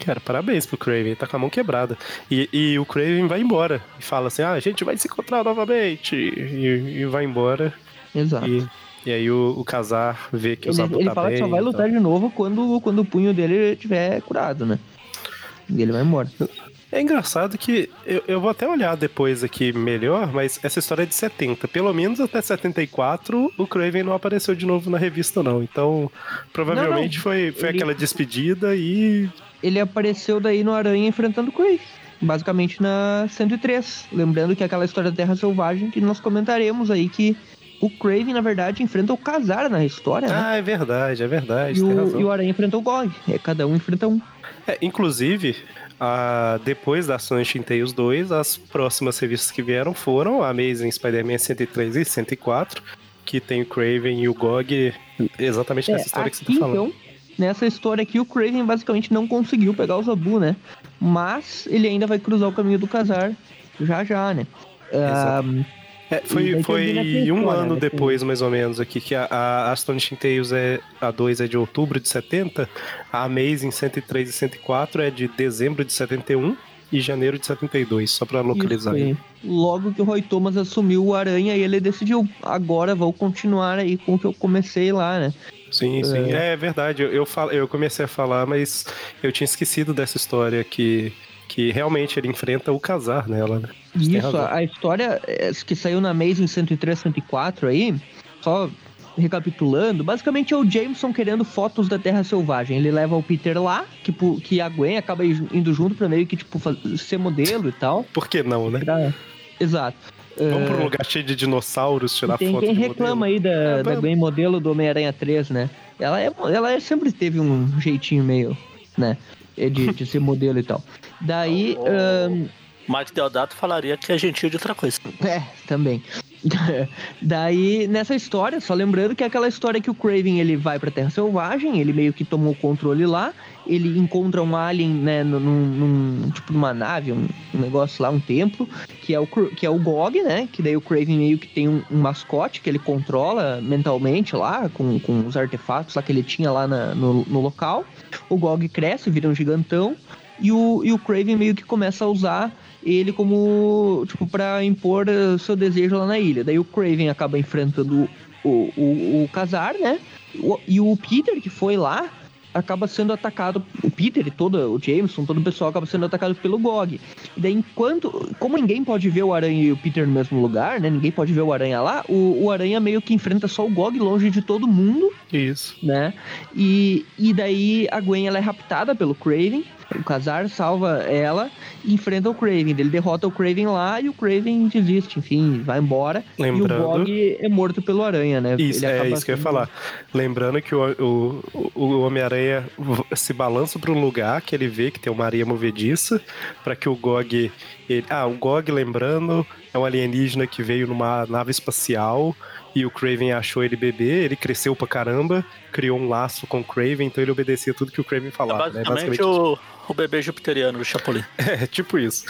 Cara, parabéns pro Craven, tá com a mão quebrada. E, e o Craven vai embora. E fala assim: ah, a gente vai se encontrar novamente. E, e vai embora. Exato. E, e aí o, o Casar vê que o Ele, Zabu ele tá fala bem. que só vai lutar de novo quando, quando o punho dele estiver curado, né? E ele vai embora. É engraçado que eu, eu vou até olhar depois aqui melhor, mas essa história é de 70. Pelo menos até 74, o Craven não apareceu de novo na revista, não. Então, provavelmente Não, não. foi, foi Ele- aquela despedida e. Ele apareceu daí no Aranha enfrentando o Craven. Basicamente na 103. Lembrando que é aquela história da Terra Selvagem que nós comentaremos aí que o Craven, na verdade, enfrenta o Casar na história, né? Ah, é verdade, é verdade, E o, e o Aranha enfrenta o Gog. É, cada um enfrenta um. É, inclusive, a- depois da Astonishing Tales 2, as próximas revistas que vieram foram a Amazing Spider-Man 103 e 104, que tem o Craven e o Gog exatamente nessa É, história que você aqui, tá falando. então, nessa história aqui, o Craven basicamente não conseguiu pegar o Zabu, né? Mas ele ainda vai cruzar o caminho do Casar já já, né? Ah, É, E foi foi um ano né, depois, mais ou menos, aqui, que a, a Astonishing Tales é, a 2 é de outubro de 70, a Amazing 103 e 104 é de dezembro de 71 e janeiro de 72, só pra localizar. Isso aí. Logo que o Roy Thomas assumiu o Aranha, ele decidiu, agora vou continuar aí com o que eu comecei lá, né? Sim, sim. É, verdade. Eu, eu, eu comecei a falar, mas eu tinha esquecido dessa história que, que realmente ele enfrenta o casar nela, né? Você tem Isso, a, história é, que saiu na Amazing 103, 104 aí, só recapitulando, basicamente é o Jameson querendo fotos da Terra Selvagem. Ele leva o Peter lá, que, que a Gwen acaba indo junto pra meio que, tipo, ser modelo e tal. Por que não, né? Pra- Exato. Vamos É, pra um lugar cheio de dinossauros, tirar tem foto quem de reclama modelo. aí da, É, da. Gwen modelo do Homem-Aranha 3, né? Ela, é, ela é- sempre teve um jeitinho meio, né? De, de ser modelo e tal. Daí. O ahn, Mike Deodato falaria que é gentil de outra coisa. É, também. Daí, nessa história, só lembrando que é aquela história que o Craven ele vai pra Terra Selvagem, ele meio que tomou o controle lá, ele encontra um alien, né, num, num- tipo numa nave, um, um negócio lá, um templo, que é, o, que é o Gog, né, que daí o Craven meio que tem um, um mascote que ele controla mentalmente lá, com, com os artefatos lá que ele tinha lá na- no, no local. O Gog cresce, vira um gigantão, e o, e o Craven meio que começa a usar ele como, tipo, pra impor eh, seu desejo lá na ilha. Daí o Craven acaba enfrentando o, o, o Casar, né? O- e o Peter, que foi lá, acaba sendo atacado. O Peter e todo o Jameson, todo o pessoal acaba sendo atacado pelo Gog. E daí, enquanto. Como ninguém pode ver o Aranha e o Peter no mesmo lugar, né? Ninguém pode ver o Aranha lá, o, o Aranha meio que enfrenta só o Gog longe de todo mundo Isso. né? E, e daí a Gwen ela é raptada pelo Craven. O Casar salva ela e enfrenta o Craven. Ele derrota o Craven lá e o Craven desiste, enfim, vai embora. Lembrando- E o Gog é morto pelo Aranha, né? Isso, é isso que eu ia falar. Lembrando que o, o, o Homem-Aranha se balança para um lugar que ele vê que tem uma areia movediça, para que o Gog. Ele, ah, o Gog, lembrando, é um alienígena que veio numa nave espacial e o Craven achou ele bebê, ele cresceu pra caramba, criou um laço com o Craven, então ele obedecia tudo que o Craven É falava. né? basicamente o, o bebê jupiteriano do Chapolin. É, tipo isso.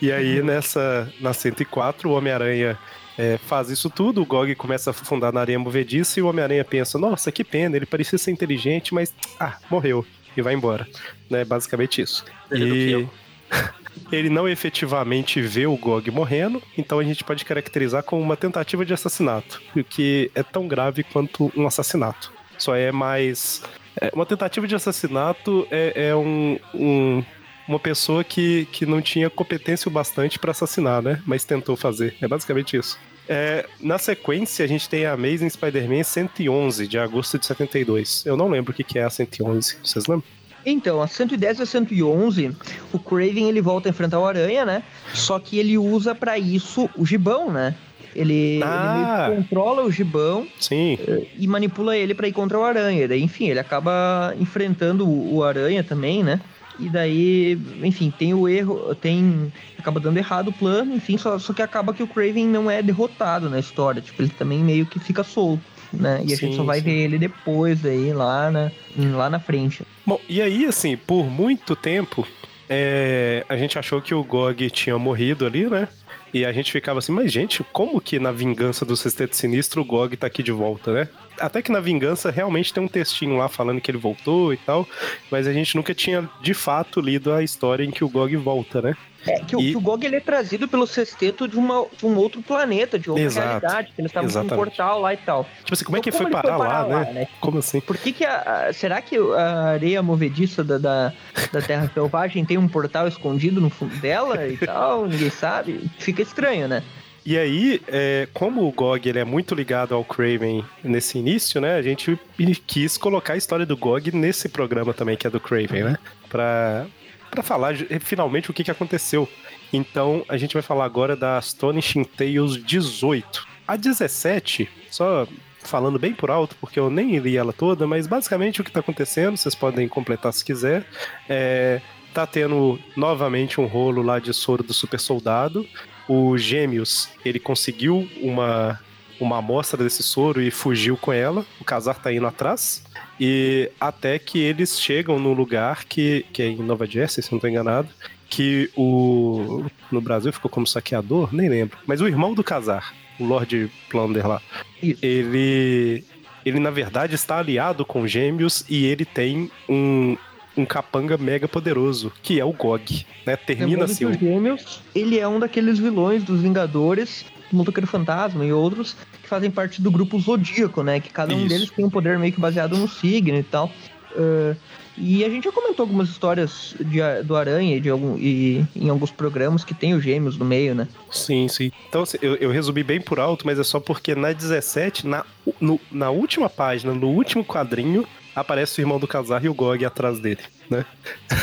E aí, nessa, na 104, o Homem-Aranha é, faz isso tudo, o Gog começa a afundar na areia movediça e o Homem-Aranha pensa, nossa, que pena, ele parecia ser inteligente, mas, ah, morreu. E vai embora. Né, basicamente isso. Ele E. ele não efetivamente vê o Gog morrendo, então a gente pode caracterizar como uma tentativa de assassinato, o que é tão grave quanto um assassinato. Só é mais. é, uma tentativa de assassinato é, é um, um- uma pessoa que, que não tinha competência o bastante para assassinar, né? Mas tentou fazer. É basicamente isso. É, na sequência, a gente tem a Amazing Spider-Man 111, de agosto de 72. Eu não lembro o que que é a 111. Vocês lembram? Então, a 110 e a 111, o Craven ele volta a enfrentar o Aranha, né? Só que ele usa pra isso o gibão, né? Ele, Ah. ele controla o gibão Sim. e manipula ele pra ir contra o Aranha. Daí, enfim, ele acaba enfrentando o o Aranha também, né? E daí, enfim, tem o erro, tem. Acaba dando errado o plano, enfim, só, só que acaba que o Craven não é derrotado na história. Tipo, ele também meio que fica solto, né? E a Sim, gente só vai sim. ver ele depois aí, lá na, lá na frente. Bom, e aí, assim, por muito tempo, é, a gente achou que o Gog tinha morrido ali, né? E a gente ficava assim, mas gente, como que na vingança do Sexteto Sinistro o Gog tá aqui de volta, né? Até que na vingança realmente tem um textinho lá falando que ele voltou e tal, mas a gente nunca tinha de fato lido a história em que o Gog volta, né? É, que, o, E- que o Gog ele é trazido pelo sexteto de, uma, de um outro planeta, de outra Exato. realidade, que eles estavam num portal lá e tal. Tipo assim, como é que Então, foi como ele parar, foi lá, parar lá, né? né? Como assim? Por que que a, a- será que a areia movediça da, da, da Terra Selvagem tem um portal escondido no fundo dela e tal? Ninguém sabe. Fica estranho, né? E aí, é, como o GOG ele é muito ligado ao Craven nesse início, né? A gente quis colocar a história do GOG nesse programa também, que é do Craven, né? Pra, pra falar finalmente o que, que aconteceu. Então, a gente vai falar agora da Astonishing Tales 18. A 17, só falando bem por alto, porque eu nem li ela toda, mas basicamente o que tá acontecendo, vocês podem completar se quiser, é, tá tendo novamente um rolo lá de soro do super soldado. O Gêmeos, ele conseguiu uma, uma amostra desse soro e fugiu com ela. O Casar tá indo atrás. E até que eles chegam num lugar que, que é em Nova Jersey, se não tô enganado, que o. No Brasil ficou como saqueador, nem lembro. Mas o irmão do Casar, o Lord Plunder lá, Isso. ele. Ele, na verdade, está aliado com gêmeos e ele tem um, um capanga mega poderoso, que é o Gog. Né? Termina Lembrando assim. o Gêmeos, ele é um daqueles vilões dos Vingadores, do Motoqueiro Fantasma e outros, que fazem parte do grupo Zodíaco, né? Que cada um Isso. deles tem um poder meio que baseado no signo e tal. Ah, e a gente já comentou algumas histórias de do Aranha e, de algum, e em alguns programas que tem os gêmeos no meio, né? Sim, sim. Então, assim, eu, eu resumi bem por alto, mas é só porque na 17, na, no- na última página, no último quadrinho, aparece o irmão do Kazar e o Gog atrás dele, né?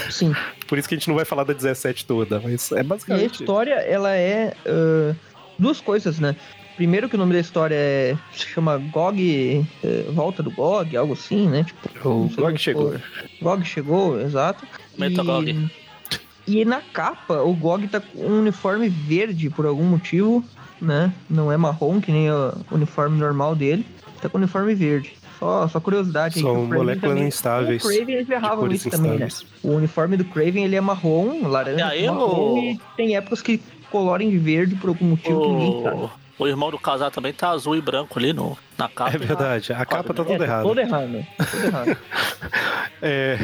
Sim. Por isso que a gente não vai falar da 17 toda, mas é E a basicamente. história, ela é ah, duas coisas, né? Primeiro que o nome da história é, se chama Gog, eh, Volta do Gog, algo assim, né? Tipo, O Gog chegou. Gog chegou, exato. Metagog. E, e na capa, o Gog tá com um uniforme verde por algum motivo, né? Não é marrom, que nem o uniforme normal dele. Tá com uniforme verde. Só, só curiosidade. São o moléculas também- instáveis, O Craven eles erravam isso também, né? instáveis. O uniforme do Craven ele é marrom, laranja, E aí, marrom, o- e tem épocas que colorem de verde por algum motivo que ninguém sabe. O, o irmão do casal também tá azul e branco ali no, na capa. É verdade, a capa tá É, toda tá errada. Todo errado. Todo errado. É,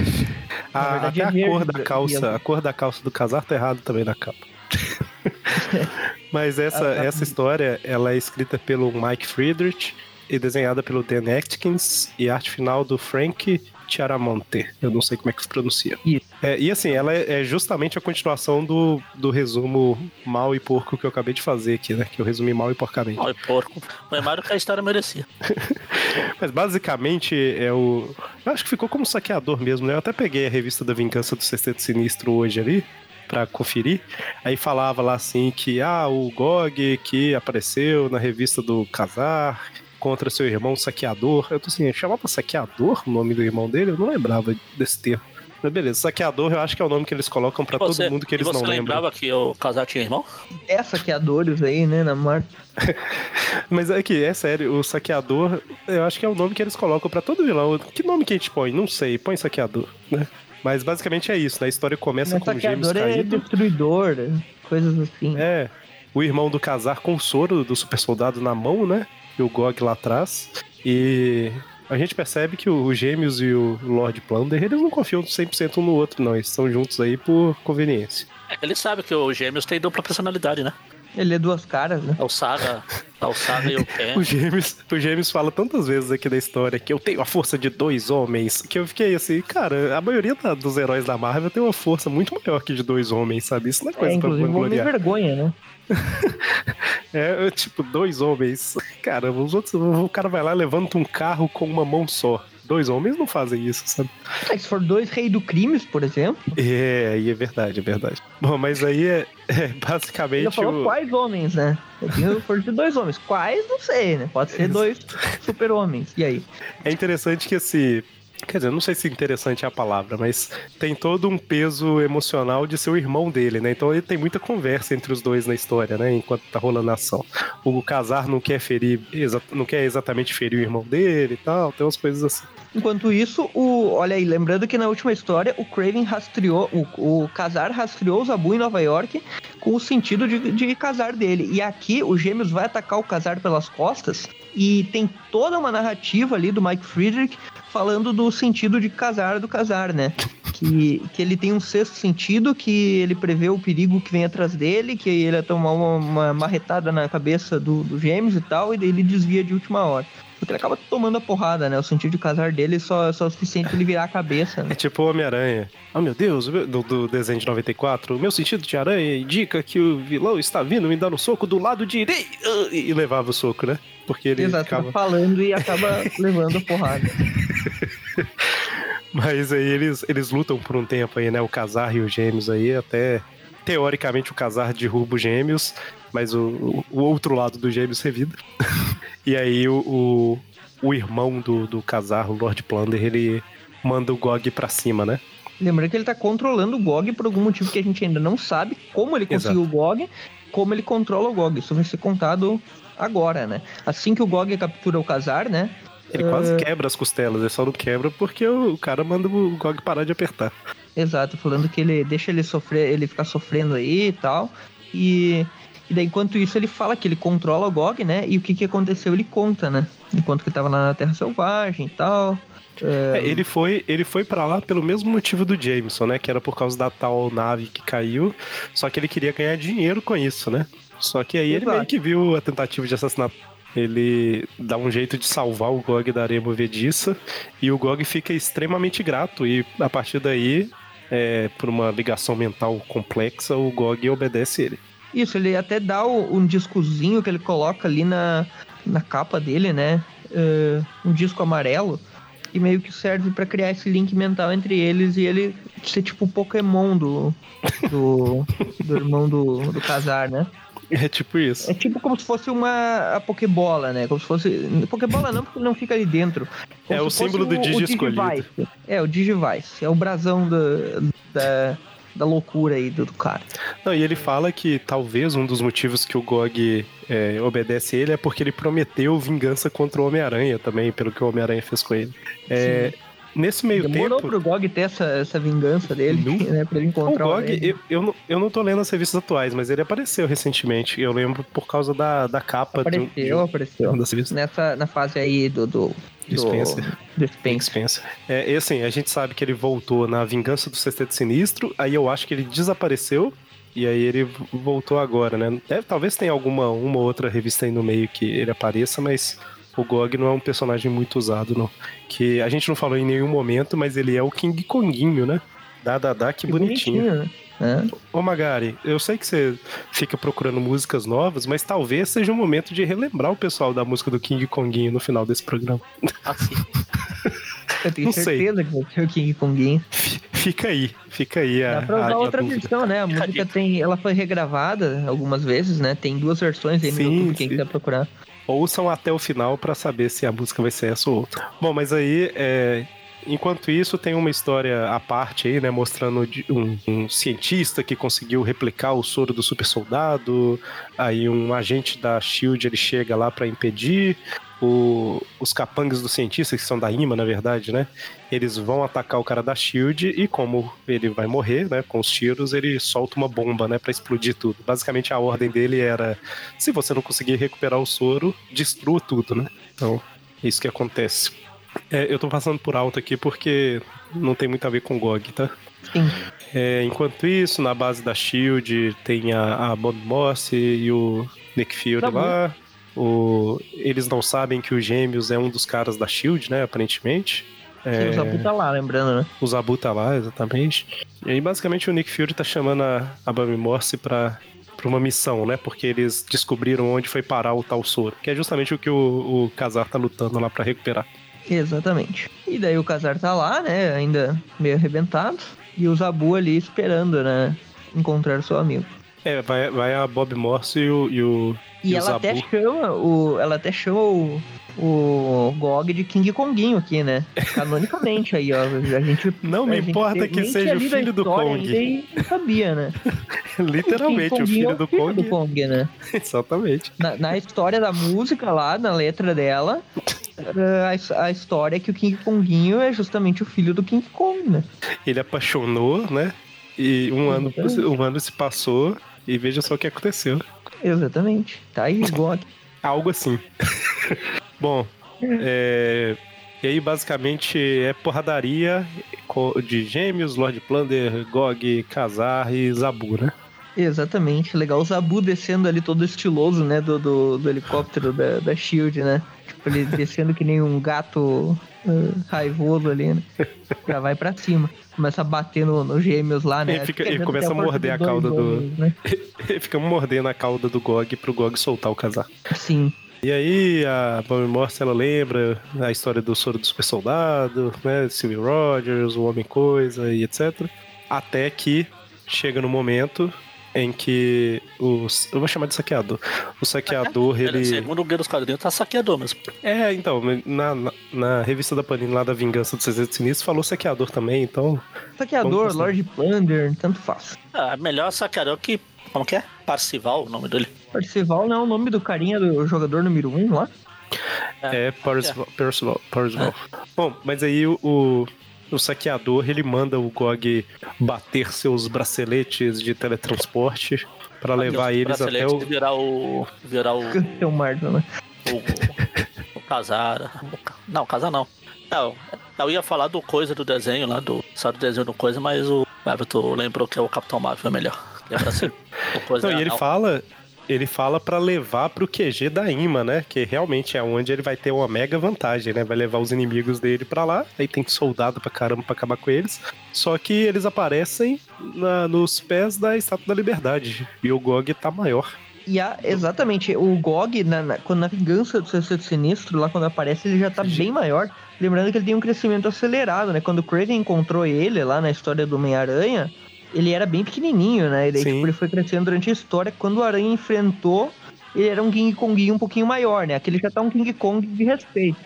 Na a, verdade, até é a cor da calça, a cor da calça do Kazar tá errado também na capa. Mas essa, essa história, ela é escrita pelo Mike Friedrich e desenhada pelo Dan Atkins e arte final do Frank Chiaramonte. Eu não sei como é que se pronuncia. Isso. É, e assim, ela é é justamente a continuação do, do resumo mal e porco que eu acabei de fazer aqui, né? Que eu resumi mal e porcamente. Olha, porco. Foi mais do que a história merecia. Mas basicamente é o. Eu acho que ficou como saqueador mesmo, né? Eu até peguei a revista da Vingança do Sexteto Sinistro hoje ali pra conferir. Aí falava lá assim que ah, o Gog que apareceu na revista do Casar contra seu irmão saqueador. Eu tô assim, chamava saqueador o nome do irmão dele? Eu não lembrava desse termo. Mas beleza, saqueador eu acho que é o nome que eles colocam pra todo Você- mundo que eles você não lembram. lembrava que o casal tinha irmão? É saqueadores aí, né, na morte. Mas é que, é sério, o saqueador, eu acho que é o nome que eles colocam pra todo vilão. Que nome que a gente põe? Não sei, põe saqueador, né? Mas basicamente é isso, né? A história começa Mas com gêmeos saqueador é caídos. destruidor, coisas assim. É, o irmão do casar com o soro do super soldado na mão, né? E o Gog lá atrás. E a gente percebe que os gêmeos e o Lord Plunder, eles não confiam 100% um no outro, não. Eles estão juntos aí por conveniência. É, Ele sabe que o Gêmeos tem dupla personalidade, né? Ele é duas caras, né? É o Saga, é o Saga e o Ken. O Gêmeos, o Gêmeos fala tantas vezes aqui da história que eu tenho a força de dois homens, que eu fiquei assim, cara, a maioria da- dos heróis da Marvel tem uma força muito maior que de dois homens, sabe? Isso não é É, coisa pra vou me vangloriar. vergonha, né? É, tipo, dois homens. Caramba, os outros, o cara vai lá e levanta um carro com uma mão só. Dois homens não fazem isso, sabe? Ah, se for dois reis do crimes, por exemplo, É, aí é verdade, é verdade. Bom, mas aí é, é ele basicamente falou o... quais homens, né? Eu força de dois homens. Quais, não sei, né? Pode ser dois super-homens. E aí? É interessante que esse. Quer dizer, não sei se interessante é a palavra, mas tem todo um peso emocional de ser o irmão dele, né? Então ele tem muita conversa entre os dois na história, né? Enquanto tá rolando a ação. O Casar não quer ferir, não quer exatamente ferir o irmão dele e tal, tem umas coisas assim. Enquanto isso, o. Olha aí, lembrando que na última história, o Craven rastreou. O, o Casar rastreou o Zabu em Nova York com o sentido de, de casar dele. E aqui o Gêmeos vai atacar o Casar pelas costas. E tem toda uma narrativa ali do Mike Friedrich falando do sentido de casar do casar, né? Que, que ele tem um sexto sentido, que ele prevê o perigo que vem atrás dele, que ele ia tomar uma, uma marretada na cabeça do, do Gêmeos e tal, e daí ele desvia de última hora. Porque ele acaba tomando a porrada, né? O sentido de casar dele só, só é o suficiente pra ele virar a cabeça. Né? É tipo o Homem-Aranha. Oh meu Deus, do, do desenho de 94. O meu sentido de aranha indica que o vilão está vindo me dar um soco do lado direito. E levava o soco, né? Porque ele Exato, ficava... falando e acaba levando a porrada. Mas aí eles, eles lutam por um tempo aí, né? O Casar e os Gêmeos aí, até teoricamente o Casar derruba os Gêmeos, mas o, o outro lado dos Gêmeos revida. e aí o, o, o, irmão do, do Casar, o Lord Plunder, ele manda o Gog pra cima, né? Lembrando que ele tá controlando o GOG por algum motivo que a gente ainda não sabe como ele conseguiu Exato. o GOG, como ele controla o GOG. Isso vai ser contado agora, né? Assim que o GOG captura o Casar, né? Ele quase quebra as costelas, ele só não quebra porque o cara manda o GOG parar de apertar. Exato, falando que ele deixa ele sofrer, ele ficar sofrendo aí e tal. E, e daí, enquanto isso, ele fala que ele controla o GOG, né? E o que, que aconteceu, ele conta, né? Enquanto que tava lá na Terra Selvagem e tal. É... É, ele foi, ele foi para lá pelo mesmo motivo do Jameson, né? Que era por causa da tal nave que caiu. Só que ele queria ganhar dinheiro com isso, né? Só que aí Exato. ele meio que viu a tentativa de assassinato. Ele dá um jeito de salvar o Gog da areia movediça e o Gog fica extremamente grato. E a partir daí, é, por uma ligação mental complexa, o Gog obedece ele. Isso, ele até dá um discozinho que ele coloca ali na, na capa dele, né? Uh, um disco amarelo e meio que serve para criar esse link mental entre eles e ele ser tipo o Pokémon do, do, do irmão do, do Casar, né? É tipo isso. É tipo como se fosse uma a Pokébola, né? Como se fosse. Pokébola não, porque não fica ali dentro. Como é o símbolo do Digi escolhido. É, o Digivice. É o brasão do, da, da loucura aí do, do, cara. Não, e ele fala que talvez um dos motivos que o Gog é, obedece ele é porque ele prometeu vingança contra o Homem-Aranha também, pelo que o Homem-Aranha fez com ele. É, Nesse meio Demorou tempo. pro GOG ter essa, essa vingança dele, não, né? Pra ele encontrar o GOG. Eu, eu, não, eu não tô lendo as revistas atuais, mas ele apareceu recentemente. Eu lembro por causa da, da capa. Apareceu, de, apareceu. Nessa, na fase aí do. do... Do Spencer. Do Spencer. Spencer. É, e assim, a gente sabe que ele voltou na Vingança do Sexteto Sinistro, aí eu acho que ele desapareceu e aí ele voltou agora, né? Deve, talvez tenha alguma uma outra revista aí no meio que ele apareça, mas o Gog não é um personagem muito usado, não. Que a gente não falou em nenhum momento, mas ele é o King Konguinho, né? Dá, dá, dá, que, que bonitinho. bonitinho né? Ô Magari, eu sei que você fica procurando músicas novas, mas talvez seja um momento de relembrar o pessoal da música do King Konguinho no final desse programa. Assim. Eu tenho não certeza sei. que vai ser o King Konguinho. Fica aí, fica aí a. Dá pra usar a, outra dúvida. versão, né? A música tem. Ela foi regravada algumas vezes, né? Tem duas versões aí no sim, YouTube, quem quiser procurar ouçam até o final para saber se a música vai ser essa ou outra. Bom, mas aí, é, enquanto isso, tem uma história à parte aí, né? Mostrando um, um, cientista que conseguiu replicar o soro do super soldado. Aí um agente da Shield ele chega lá para impedir o, os capangas do cientista, que são da IMA, na verdade, né? Eles vão atacar o cara da Shield e como ele vai morrer, né, com os tiros, ele solta uma bomba, né, para explodir tudo. Basicamente a ordem dele era: se você não conseguir recuperar o soro, destrua tudo, né? Então, é isso que acontece. É, eu tô passando por alto aqui porque não tem muito a ver com GOG, tá? Sim. É, enquanto isso, na base da Shield tem a, a Bond Moss e o Nick Fury tá lá. O, eles não sabem que o Gêmeos é um dos caras da Shield, né? Aparentemente. É... o Zabu tá lá, lembrando, né? O Zabu tá lá, exatamente. E aí, basicamente, o Nick Fury tá chamando a, a Bami Morse pra, pra uma missão, né? Porque eles descobriram onde foi parar o tal soro. Que é justamente o que o, o Kazar tá lutando lá para recuperar. Exatamente. E daí o Kazar tá lá, né? Ainda meio arrebentado. E o Zabu ali esperando, né? Encontrar seu amigo. É, vai, vai a Bob Morse e o. E, o, e, e o ela até chama o. Ela até chama o. O Gog de King Konguinho aqui, né? Canonicamente aí, ó. A gente. Não a me gente importa que seja o filho do Kong. não sabia, né? Literalmente, o King filho é do filho Kong. do Kong, né? Exatamente. Na, na história da música lá, na letra dela, eh, a, a história é que o King Konguinho é justamente o filho do King Kong, né? Ele apaixonou, né? E um ano, um ano se passou e veja só o que aconteceu. Exatamente. Tá aí, Gog. Algo assim. Bom, é, e aí basicamente é porradaria de gêmeos, Lord Plunder, Gog, Kazar e Zabu, né? Exatamente. Legal o Zabu descendo ali todo estiloso, né? Do, do, do helicóptero da, da Shield, né? Tipo, ele descendo que nem um gato raivoso ali, né? Já vai pra cima. Começa a bater no, nos gêmeos lá, né? Ele fica- ele é começa a da morder a cauda do- homens, Né? Ele fica mordendo a cauda do Gog pro Gog soltar o Kazar. Sim. E aí a Bonnie Morse ela lembra a história do soro do super soldado, né? Sylvie Rogers, o Homem Coisa e etc. Até que chega no momento em que os. Eu vou chamar de saqueador. O saqueador, Ele... ele. Segundo o Guia dos Quadrinhos, tá saqueador mesmo. É, então, na, na, na revista da Panini lá da Vingança do Sexteto Sinistro falou saqueador também, então. Saqueador, Lord Plunder, tanto faz. Ah, melhor saqueador que. Como que é? Parcival, o nome dele. Parcival não é o nome do carinha do jogador número 1 um, lá? É, Parzival. Parzival. Parzival. Bom, mas aí o, o, o saqueador ele manda o Gog bater seus braceletes de teletransporte pra levar eles até o. e Virar o. Virar o. Seu Marvel, né? o, o Casar. Não, Casar não. Não, eu ia falar do coisa do desenho lá, do. Só do desenho do coisa, mas o Everton lembrou que é o Capitão Marvel é melhor. Lembra assim? O coisa Não, e é ele anal. fala. Ele fala pra levar pro QG da Ima, né? Que realmente é onde ele vai ter uma mega vantagem, né? Vai levar os inimigos dele pra lá. Aí tem soldado pra caramba pra acabar com eles. Só que eles aparecem na- nos pés da Estátua da Liberdade. E o Gog tá maior. E a, exatamente, o Gog, na, na- quando na vingança do Sexteto Sinistro, lá quando aparece, ele já tá bem maior. Lembrando que ele tem um crescimento acelerado, né? Quando o Craven encontrou ele lá na história do Homem-Aranha, ele era bem pequenininho, né? Ele, tipo, ele foi crescendo durante a história. Quando o Aranha enfrentou, ele era um King Konguinho um pouquinho maior, né? Aquele já tá um King Kong de respeito.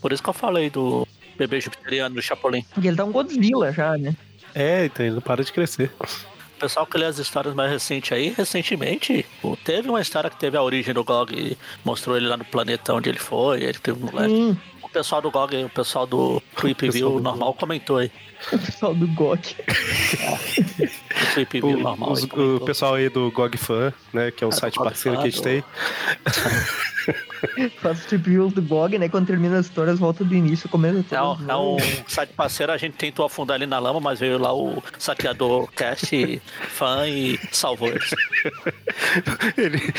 Por isso que eu falei do bebê jupiteriano do Chapolin. Porque ele tá um Godzilla já, né? É, então ele não para de crescer. O pessoal que lê as histórias mais recentes aí, recentemente, teve uma história que teve a origem do Gog e mostrou ele lá no planeta onde ele foi, ele teve um moleque. Sim, pessoal do Gog, o pessoal do Creep View normal comentou aí. o pessoal do Gog. O O, normal os- aí o pessoal aí do GOG Fan, né? Que é o Ah, site parceiro que a gente tem. Faz os trip do Gog, né? Quando termina as histórias, volta do início, começa tudo. É um, de é novo. um site parceiro, a gente tentou afundar ele na lama, mas veio lá o saqueador cast fã e salvou eles. Ele,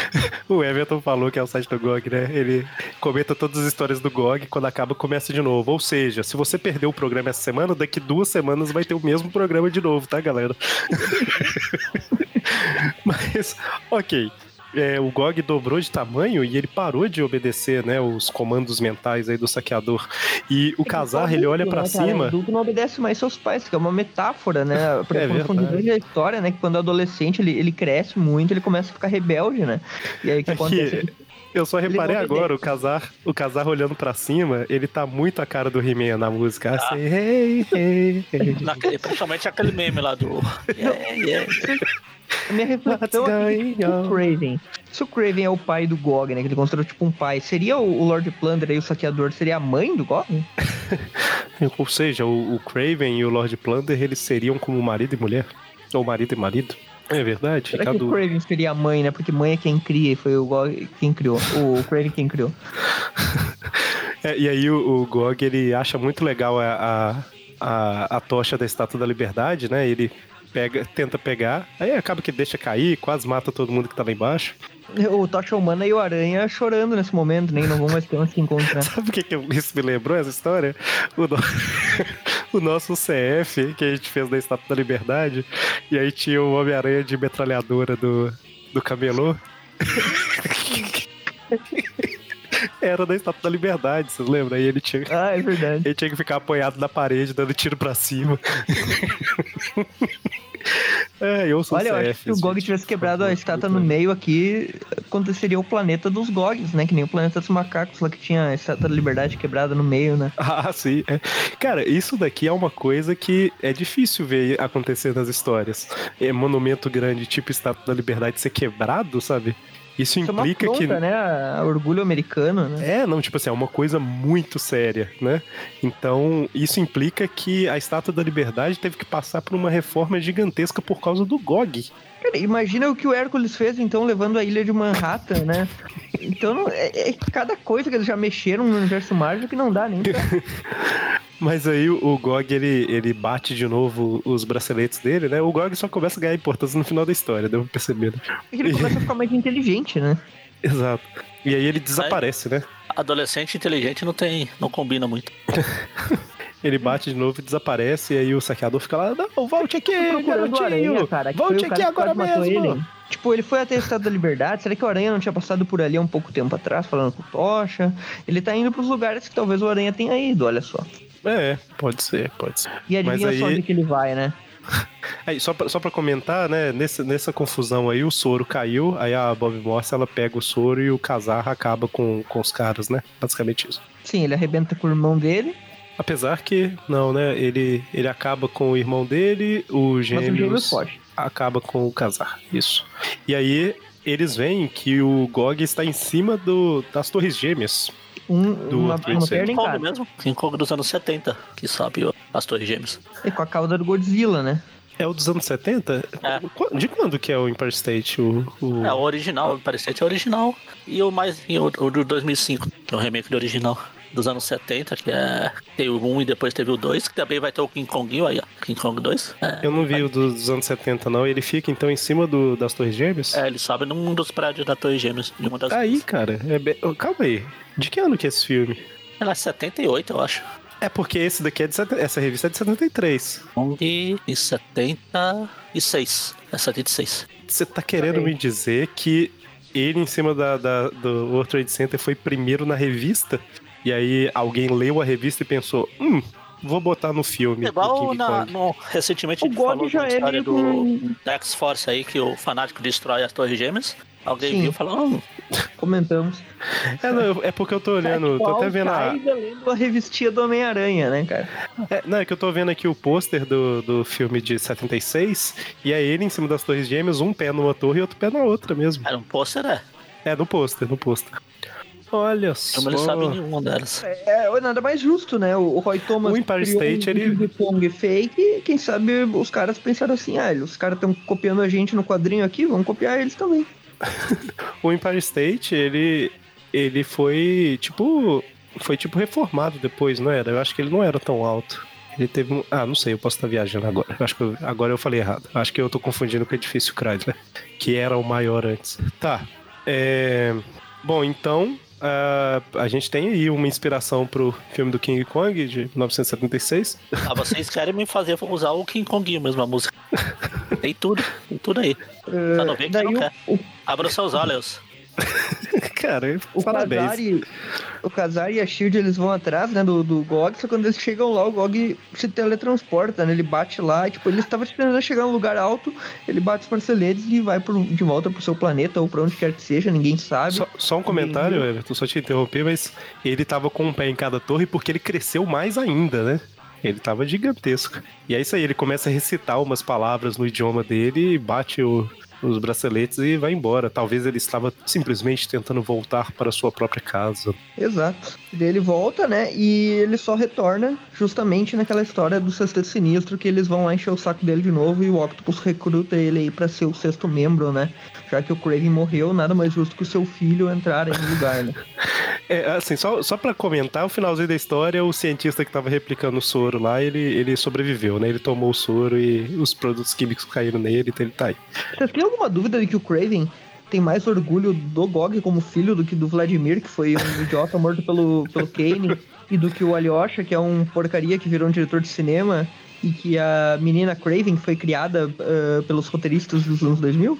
o Everton falou que é o site do GOG, né? Ele comenta todas as histórias do GOG, quando acaba, começa de novo. Ou seja, se você perdeu o programa essa semana, daqui duas semanas vai ter o mesmo programa de novo, tá, galera? Mas, ok. É, o GOG dobrou de tamanho e ele parou de obedecer, né, os comandos mentais aí do saqueador. E o Kazar, ele olha pra né, cara? O cima. adulto não obedece mais seus pais, que é uma metáfora, né? Pra É profundidade da história, né? Que quando é adolescente ele, ele cresce muito, ele começa a ficar rebelde, né? E aí o que acontece? Aqui, eu só reparei agora, o Kazar, o Kazar olhando pra cima, ele tá muito a cara do He-Man na música. Assim, hey, hey, hey. Naquele, principalmente aquele meme lá do. Yeah, yeah. Minha reflexão é o Craven. Se o Craven é o pai do Gog, né? Que ele considerou tipo um pai, seria o, o Lord Plunder aí, o saqueador, seria a mãe do Gog? Ou seja, o, o Craven e o Lord Plunder, eles seriam como marido e mulher? Ou marido e marido? É verdade? Será que o. Craven seria a mãe, né? Porque mãe é quem cria e foi o Gog quem criou. O Craven quem criou. É, e aí o, o Gog, ele acha muito legal a, a, a, a tocha da Estátua da Liberdade, né? Ele pega, tenta pegar, aí acaba que deixa cair, quase mata todo mundo que tá lá embaixo. O Tocha Humana e o Aranha chorando nesse momento, nem não vão mais ter onde se encontrar. Sabe o que, que isso me lembrou, essa história? O, no- o nosso CF, que a gente fez da Estátua da Liberdade, e aí tinha o Homem-Aranha de metralhadora do, do camelô. Era da Estátua da Liberdade, vocês lembram? Aí ele tinha, Ah, é verdade. ele tinha que ficar apoiado na parede, dando tiro pra cima. É, eu sou Olha, eu acho que se o Gog tivesse quebrado a estátua no meio aqui, aconteceria o planeta dos Gogs, né? Que nem o planeta dos macacos lá que tinha a estátua da liberdade quebrada no meio, né? Ah, sim. É. Cara, isso daqui é uma coisa que é difícil ver acontecer nas histórias. É monumento grande, tipo estátua da liberdade ser quebrado, sabe? Isso implica Isso é que. né? Orgulho americano, né? É, não, tipo assim, é uma coisa muito séria, né? Então, isso implica que a Estátua da Liberdade teve que passar por uma reforma gigantesca por causa do GOG. Cara, imagina o que o Hércules fez, então, levando a ilha de Manhattan, né? Então, é, é cada coisa que eles já mexeram no universo Marvel que não dá nem pra... Mas aí o GOG, ele, ele bate de novo os braceletes dele, né? O GOG só começa a ganhar importância no final da história, deu pra perceber. Né? Ele começa a ficar mais inteligente, né? Exato. E aí ele desaparece, né? Adolescente inteligente não tem. não combina muito. ele bate de novo e desaparece, e aí o saqueador fica lá, não, volte aqui, garotinho! Aranha, cara, volte aqui agora mesmo! Ele. Tipo, ele foi até o Estado da Liberdade. Será que o Aranha não tinha passado por ali há um pouco tempo atrás, falando com o Tocha? Ele tá indo pros lugares que talvez o Aranha tenha ido, olha só. É, pode ser, pode ser. E adivinha aí... só onde que ele vai, né? Aí, só pra, só pra comentar, né, nessa, nessa confusão aí, o soro caiu, aí a Bob Morse, ela pega o soro e o Kazar acaba com, com os caras, né? Basicamente isso. Sim, ele arrebenta com o irmão dele. Apesar que, não, né, ele, ele acaba com o irmão dele, o gêmeos acaba com o Kazar, isso. E aí, eles veem que o Gog está em cima do, das torres gêmeas. Um, do uma, uma perna em cada. mesmo, King Kong dos anos 70, que sabe as torres gêmeas. E com a cauda do Godzilla, né? É o dos anos 70? É. De quando que é o Empire State? O, o... É o original, o Empire State é o original. E o mais. E o, o do 2005, que é o remake do original dos anos 70, que é. Tem o 1 e depois teve o 2, que também vai ter o King Konginho aí, ó. King Kong 2. É, eu não vi vai... o dos anos 70, não. Ele fica então em cima do, das Torres Gêmeas? É, ele sobe num dos prédios da Torre Gêmeas. De uma das aí, duas. cara. É be... Calma aí. De que ano que é esse filme? Ela é 78, eu acho. É porque esse daqui é de essa revista é de 73. Kong e 76. É 76. Você tá querendo me dizer que ele em cima da, da, do World Trade Center foi primeiro na revista? E aí alguém leu a revista e pensou, hum, vou botar no filme. É igual na, no, recentemente o a gente falou já da história do, do X-Force aí, que o fanático destrói as torres gêmeas. Alguém Sim. viu e falou, hum. Comentamos. É, não, é, porque eu tô olhando, é tô até vendo a... lendo a revistinha do Homem-Aranha, né, cara? É, não, é que eu tô vendo aqui o pôster do, do filme de 76, e é ele em cima das torres gêmeas, um pé numa torre e outro pé na outra mesmo. Era um pôster, é? É, no pôster, no pôster. Olha só. Eu não sabe nenhuma delas. É, é, nada mais justo, né? O Roy Thomas. O Empire State, um ele. Kong fake, quem sabe os caras pensaram assim: ah, os caras estão copiando a gente no quadrinho aqui, vamos copiar eles também. o Empire State, ele. Ele foi tipo. Foi tipo reformado depois, não era? Eu acho que ele não era tão alto. Ele teve um. Ah, não sei, eu posso estar viajando agora. Acho que eu... agora eu falei errado. Acho que eu tô confundindo com o edifício Chrysler, que era o maior antes. Tá. É... Bom, então, Uh, a gente tem aí uma inspiração pro filme do King Kong de 1976. Ah, vocês querem me fazer usar o King Kong mesmo, a música. tem tudo, tem tudo aí. Uh, Só não vê que não quer. O... Abra seus olhos. Cara, o parabéns. Kazar e, o Kazar e a Shield eles vão atrás, né, do, do Gog, só quando eles chegam lá, o Gog se teletransporta, né? Ele bate lá, e, tipo, ele estava esperando chegar em um lugar alto, ele bate os parceletes e vai pro, de volta pro seu planeta ou pra onde quer que seja, ninguém sabe. Só, só um comentário, ninguém... Everton, só te interromper, mas ele tava com um pé em cada torre porque ele cresceu mais ainda, né? Ele tava gigantesco. E é isso aí, ele começa a recitar umas palavras no idioma dele e bate o, os braceletes e vai embora. Talvez ele estava simplesmente tentando voltar para sua própria casa. Exato. Ele volta, né? E ele só retorna justamente naquela história do Sexteto Sinistro que eles vão lá encher o saco dele de novo e o Octopus recruta ele aí para ser o sexto membro, né? Já que o Craven morreu, nada mais justo que o seu filho entrar no lugar, né? É, assim, só, só pra comentar, o finalzinho da história, o cientista que tava replicando o soro lá, ele, ele sobreviveu, né? Ele tomou o soro e os produtos químicos caíram nele, então ele tá aí. Vocês têm alguma dúvida de que o Craven tem mais orgulho do Gog como filho do que do Vladimir, que foi um idiota morto pelo, pelo Kane, e do que o Alyosha, que é um porcaria que virou um diretor de cinema, e que a menina Craven foi criada uh, pelos roteiristas dos anos 2000?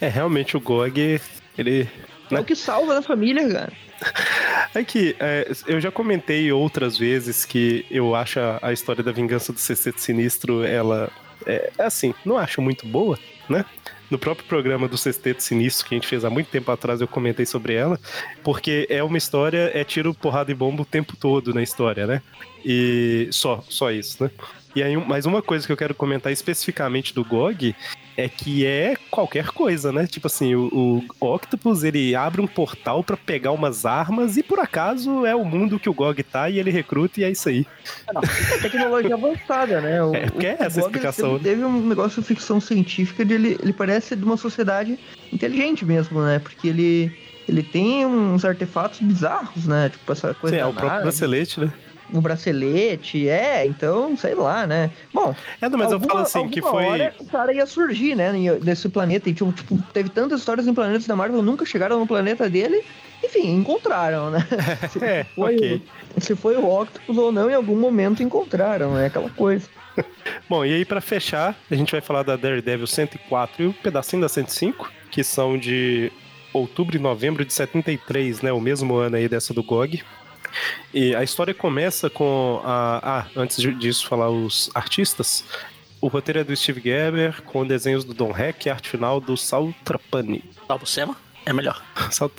É, realmente o Gog, ele é o que salva da família, cara. É que é, eu já comentei outras vezes que eu acho a, a história da vingança do Sexteto Sinistro, ela é, assim, não acho muito boa, né? No próprio programa do Sexteto Sinistro, que a gente fez há muito tempo atrás, eu comentei sobre ela, porque é uma história, é tiro, porrada e bomba o tempo todo na história, né? E só, só isso, né? E aí, mais uma coisa que eu quero comentar especificamente do GOG é que é qualquer coisa, né? Tipo assim, o, o Octopus ele abre um portal para pegar umas armas e por acaso é o mundo que o GOG tá e ele recruta e é isso aí. Não, é tecnologia avançada, né? O, é, que é essa GOG explicação. Teve, teve, um negócio de ficção científica de ele, ele parece de uma sociedade inteligente mesmo, né? Porque ele ele tem uns artefatos bizarros, né? Tipo essa coisa. Sim, é o próprio bracelete, né? Um bracelete, é, então, sei lá, né? Bom. É, não, mas alguma, eu falo assim, que foi. Hora, o cara ia surgir, né, nesse planeta. E, tipo, tipo, teve tantas histórias em planetas da Marvel, nunca chegaram no planeta dele. Enfim, encontraram, né? Se é, foi, okay. se foi o Octopus ou não, em algum momento encontraram, né? Aquela coisa. Bom, e aí para fechar, a gente vai falar da Daredevil 104 e o um pedacinho da 105, que são de outubro e novembro de 73, né? O mesmo ano aí dessa do GOG. E a história começa com a. Ah, antes disso, falar os artistas. O roteiro é do Steve Gerber, com desenhos do Don Heck e arte final do Sal Trapani. Salvo É melhor. Sal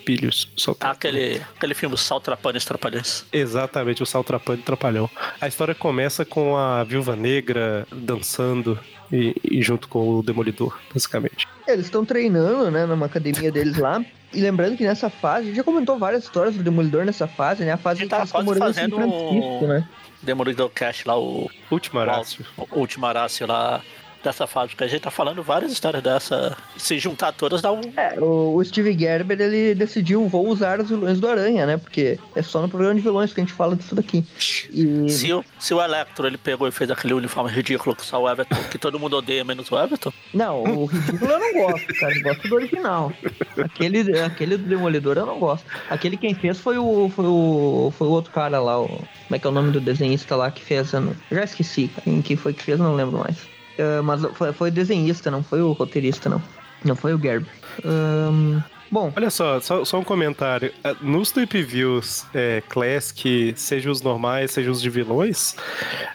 Trapilhos. Ah, aquele, aquele filme Sal Trapalhões Trapalhões. Exatamente, o Sal Trapani Trapalhão. A história começa com a Viúva Negra dançando e, e junto com o Demolidor, basicamente. Eles estão treinando, né, numa academia deles lá. E lembrando que nessa fase, a gente já comentou várias histórias do Demolidor nessa fase, né? A fase a gente que morando fazendo em Francisco, né? Demolidor Cash lá, o... Último Arácio. O Último Arácio lá dessa fase, porque a gente tá falando várias histórias dessa. Se juntar todas dá um. É, o, Steve Gerber ele decidiu vou usar os vilões do Aranha, né? Porque é só no programa de vilões que a gente fala disso daqui. E... Se, o, se o Electro ele pegou e fez aquele uniforme ridículo que só o Everton, que todo mundo odeia menos o Everton? Não, o ridículo eu não gosto, cara. Eu gosto do original. Aquele, aquele do Demolidor eu não gosto. Aquele quem fez foi o. Foi o. Foi o outro cara lá, o. Como é que é o nome do desenhista lá que fez? Eu já esqueci. Quem que foi que fez, não lembro mais. Uh, mas foi, foi desenhista, não foi o roteirista, não. Não foi o Gerb. Um, bom. Olha só, só, só, um comentário. Ah, nos Tweep Views é, Classic, seja os normais, seja os de vilões,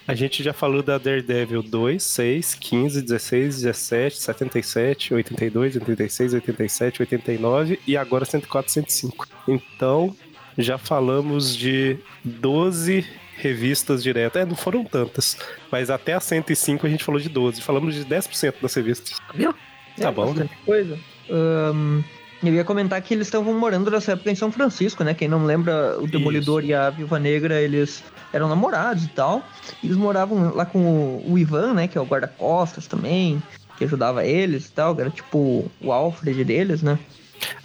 a gente já falou da Daredevil 2, 6, 15, 16, 17, 77, 82, 86, 87, 89 e agora 104, 105. Então, já falamos de 12 revistas direto. É, não foram tantas. Mas até a 105 a gente falou de 12. Falamos de 10% das revistas. Viu? Tá é, bom, né? coisa. Um, eu ia comentar que eles estavam morando nessa época em São Francisco, né? Quem não lembra, o Demolidor Isso. e a Viúva Negra, eles eram namorados e tal. Eles moravam lá com o Ivan, né? Que é o guarda-costas também, que ajudava eles e tal. Era tipo o Alfred deles, né?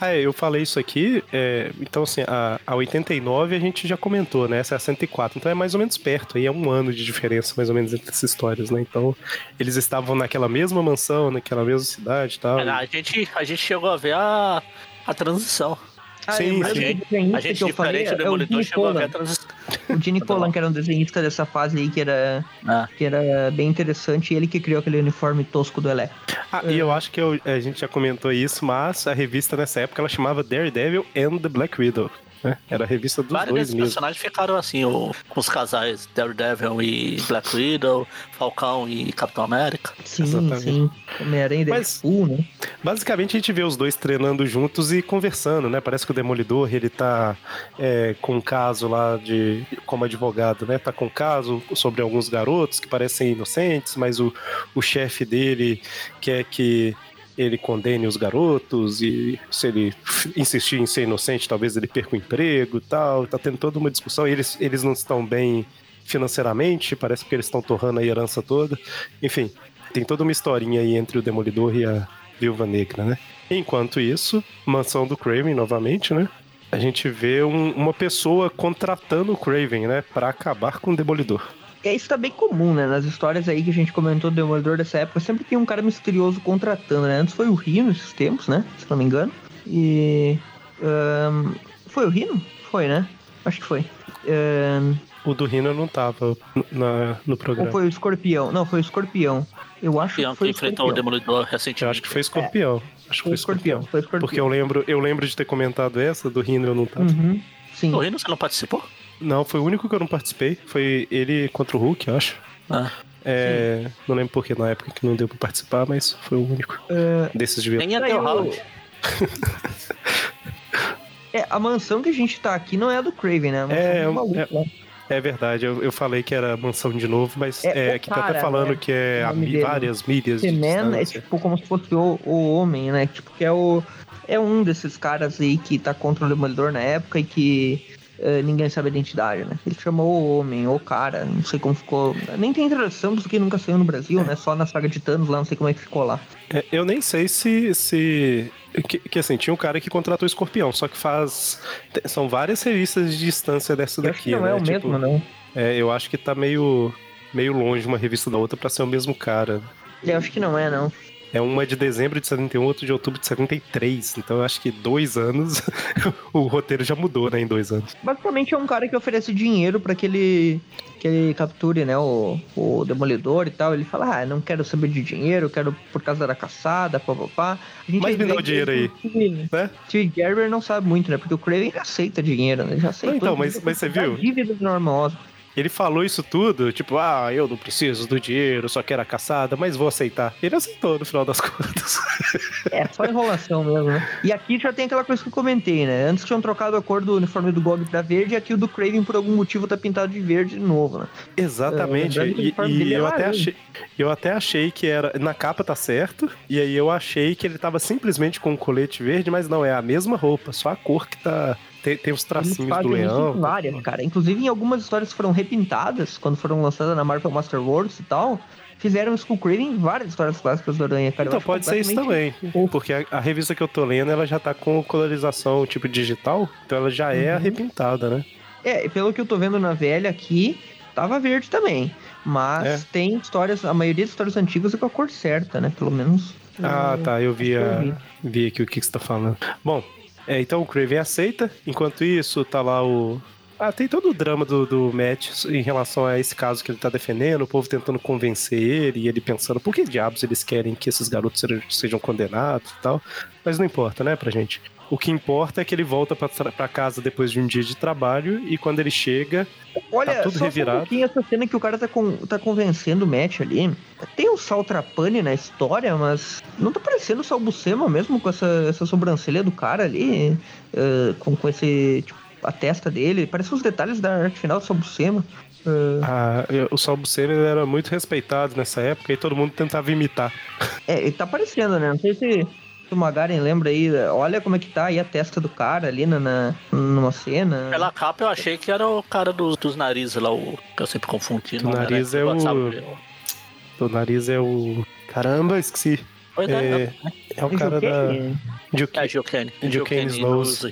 Ah, é, eu falei isso aqui, é, então assim, a, a 89 a gente já comentou, né? Essa é a 104, então é mais ou menos perto, aí é um ano de diferença mais ou menos entre essas histórias, né? Então eles estavam naquela mesma mansão, naquela mesma cidade e tal. É, a, gente, a gente chegou a ver a, a transição. Ah, sim, sim. A gente, a gente diferente falei, do Demolidor, é chegou a ver a transição. O Gene Colan, que era um desenhista dessa fase aí, que era, ah. que era bem interessante, e ele que criou aquele uniforme tosco do Electro. Ah, é. e eu acho que eu, a gente já comentou isso, mas a revista nessa época ela chamava Daredevil and the Black Widow. Né? Era a revista dos Vários dois mesmo. personagens ficaram assim, o, com os casais Daredevil e Black Widow, Falcão e Capitão América. Sim, Exatamente. sim. Homem-Aranha e Deadpool, né? Basicamente a gente vê os dois treinando juntos e conversando, né? Parece que o Demolidor, ele tá é, com um caso lá de como advogado, né? Tá com um caso sobre alguns garotos que parecem inocentes, mas o, o chefe dele quer que ele condene os garotos e se ele insistir em ser inocente, talvez ele perca o emprego e tal. Tá tendo toda uma discussão. Eles, eles não estão bem financeiramente, parece que eles estão torrando a herança toda. Enfim, tem toda uma historinha aí entre o Demolidor e a Viúva Negra, né? Enquanto isso, mansão do Craven novamente, né? A gente vê um, uma pessoa contratando o Craven, né, para acabar com o Demolidor. É, isso tá bem comum, né? Nas histórias aí que a gente comentou do Demolidor dessa época, sempre tem um cara misterioso contratando, né? Antes foi o Rino nesses tempos, né? Se não me engano. E. Um, foi o Rino? Foi, né? Acho que foi. Um, o do Rino não tava na, no programa. Ou foi o Escorpião? Não, foi o Escorpião. Eu acho que foi que enfrentou o Demolidor recentemente. Eu acho que foi Escorpião. É. Acho que foi Escorpião. Foi Escorpião. Porque eu lembro, eu lembro de ter comentado essa, do Rino eu não tava. Uhum, sim. O Rino você não participou? Não, foi o único que eu não participei. Foi ele contra o Hulk, eu acho. Ah. É, não lembro por que na época que não deu pra participar, mas foi o único É, desses de. Nem ter o Howard. é, a mansão que a gente tá aqui não é a do Craven, né? É, do maluco é- lá. É verdade, eu, eu falei que era mansão de novo, mas É, é, o que tá até cara, falando né? que é a dele. várias milhas de Man é tipo como se fosse o, o homem, né? Tipo, que é o. É um desses caras aí que tá contra o Demolidor na época e que eh, ninguém sabe a identidade, né? Ele chamou o homem, ou cara, não sei como ficou. Nem tem tradução, porque nunca saiu no Brasil, né? Só na saga de Thanos lá, não sei como é que ficou lá. É, eu nem sei se. se que, que, assim, tinha um cara que contratou o escorpião, só que faz. São várias revistas de distância dessa Eu daqui, não né? é o Tipo, mesmo, não. é, eu acho que tá meio. meio longe uma revista da outra pra ser o mesmo cara. Eu acho que não é, não. É uma de dezembro de 71, outra de outubro de 73. Então eu acho que dois anos o roteiro já mudou, né? Em dois anos. Basicamente é um cara que oferece dinheiro pra que ele, que ele capture, né, o, o demolidor e tal. Ele fala, ah, não quero saber de dinheiro, quero por causa da caçada, papapá. A gente Mas me dá o dinheiro aí. Né? Steve Gerber não sabe muito, né? Porque o Craven aceita dinheiro, né? Já aceitou. Então, mas- mas você viu? Dívidas normosas. Ele falou isso tudo, tipo, ah, eu não preciso do dinheiro, só quero a caçada, mas vou aceitar. Ele aceitou no final das contas. É, só enrolação mesmo, né? E aqui já tem aquela coisa que eu comentei, né? Antes tinham trocado a cor do uniforme do Gog pra verde, e aqui o do Craven, por algum motivo, tá pintado de verde de novo, né? Exatamente. É, que o e e é eu, até achei, eu até achei que era. Na capa tá certo. E aí eu achei que ele tava simplesmente com um colete verde, mas não, é a mesma roupa, só a cor que tá. Tem, tem os tracinhos do leão. em várias, cara. Inclusive, em algumas histórias que foram repintadas, quando foram lançadas na Marvel Master Wars e tal, fizeram Craven em várias histórias clássicas do Aranha, cara. Então pode ser isso também. Porque a, a revista que eu tô lendo, ela já tá com colorização tipo digital, então ela já é Uhum. arrepintada, né? É, e pelo que eu tô vendo na velha aqui, tava verde também. Mas É. tem histórias, a maioria das histórias antigas é com a cor certa, né? Pelo menos. Ah, tá, eu vi, a, vi. vi aqui o que, que você tá falando. Bom, é, então o Craven aceita, enquanto isso tá lá o. Ah, tem todo o drama do, do Matt em relação a esse caso que ele tá defendendo, o povo tentando convencer ele e ele pensando por que diabos eles querem que esses garotos sejam, condenados e tal. Mas não importa, né, pra gente. O que importa é que ele volta pra casa depois de um dia de trabalho e quando ele chega, Olha, Tá tudo só revirado. um pouquinho essa cena que o cara tá, con- tá convencendo o Matt ali. Tem o Sal Trapani na história, mas não tá parecendo o Sal Buscema mesmo com essa, essa sobrancelha do cara ali, eh, com, com esse, tipo, a testa dele. Parece os detalhes da arte final do Sal Buscema. Eh, a- o ele era muito respeitado nessa época e todo mundo tentava imitar. é, ele tá parecendo, né? Não sei se, se o Magaren lembra aí. Olha como é que tá aí a testa do cara ali na, na- numa cena. Pela capa eu achei que era o cara dos, dos narizes lá, o que eu sempre confundi. Do era? nariz é o- Sabe? O nariz é o. Caramba, esqueci. É, É, é o cara da. De é Gilkane. Gilkane Snows.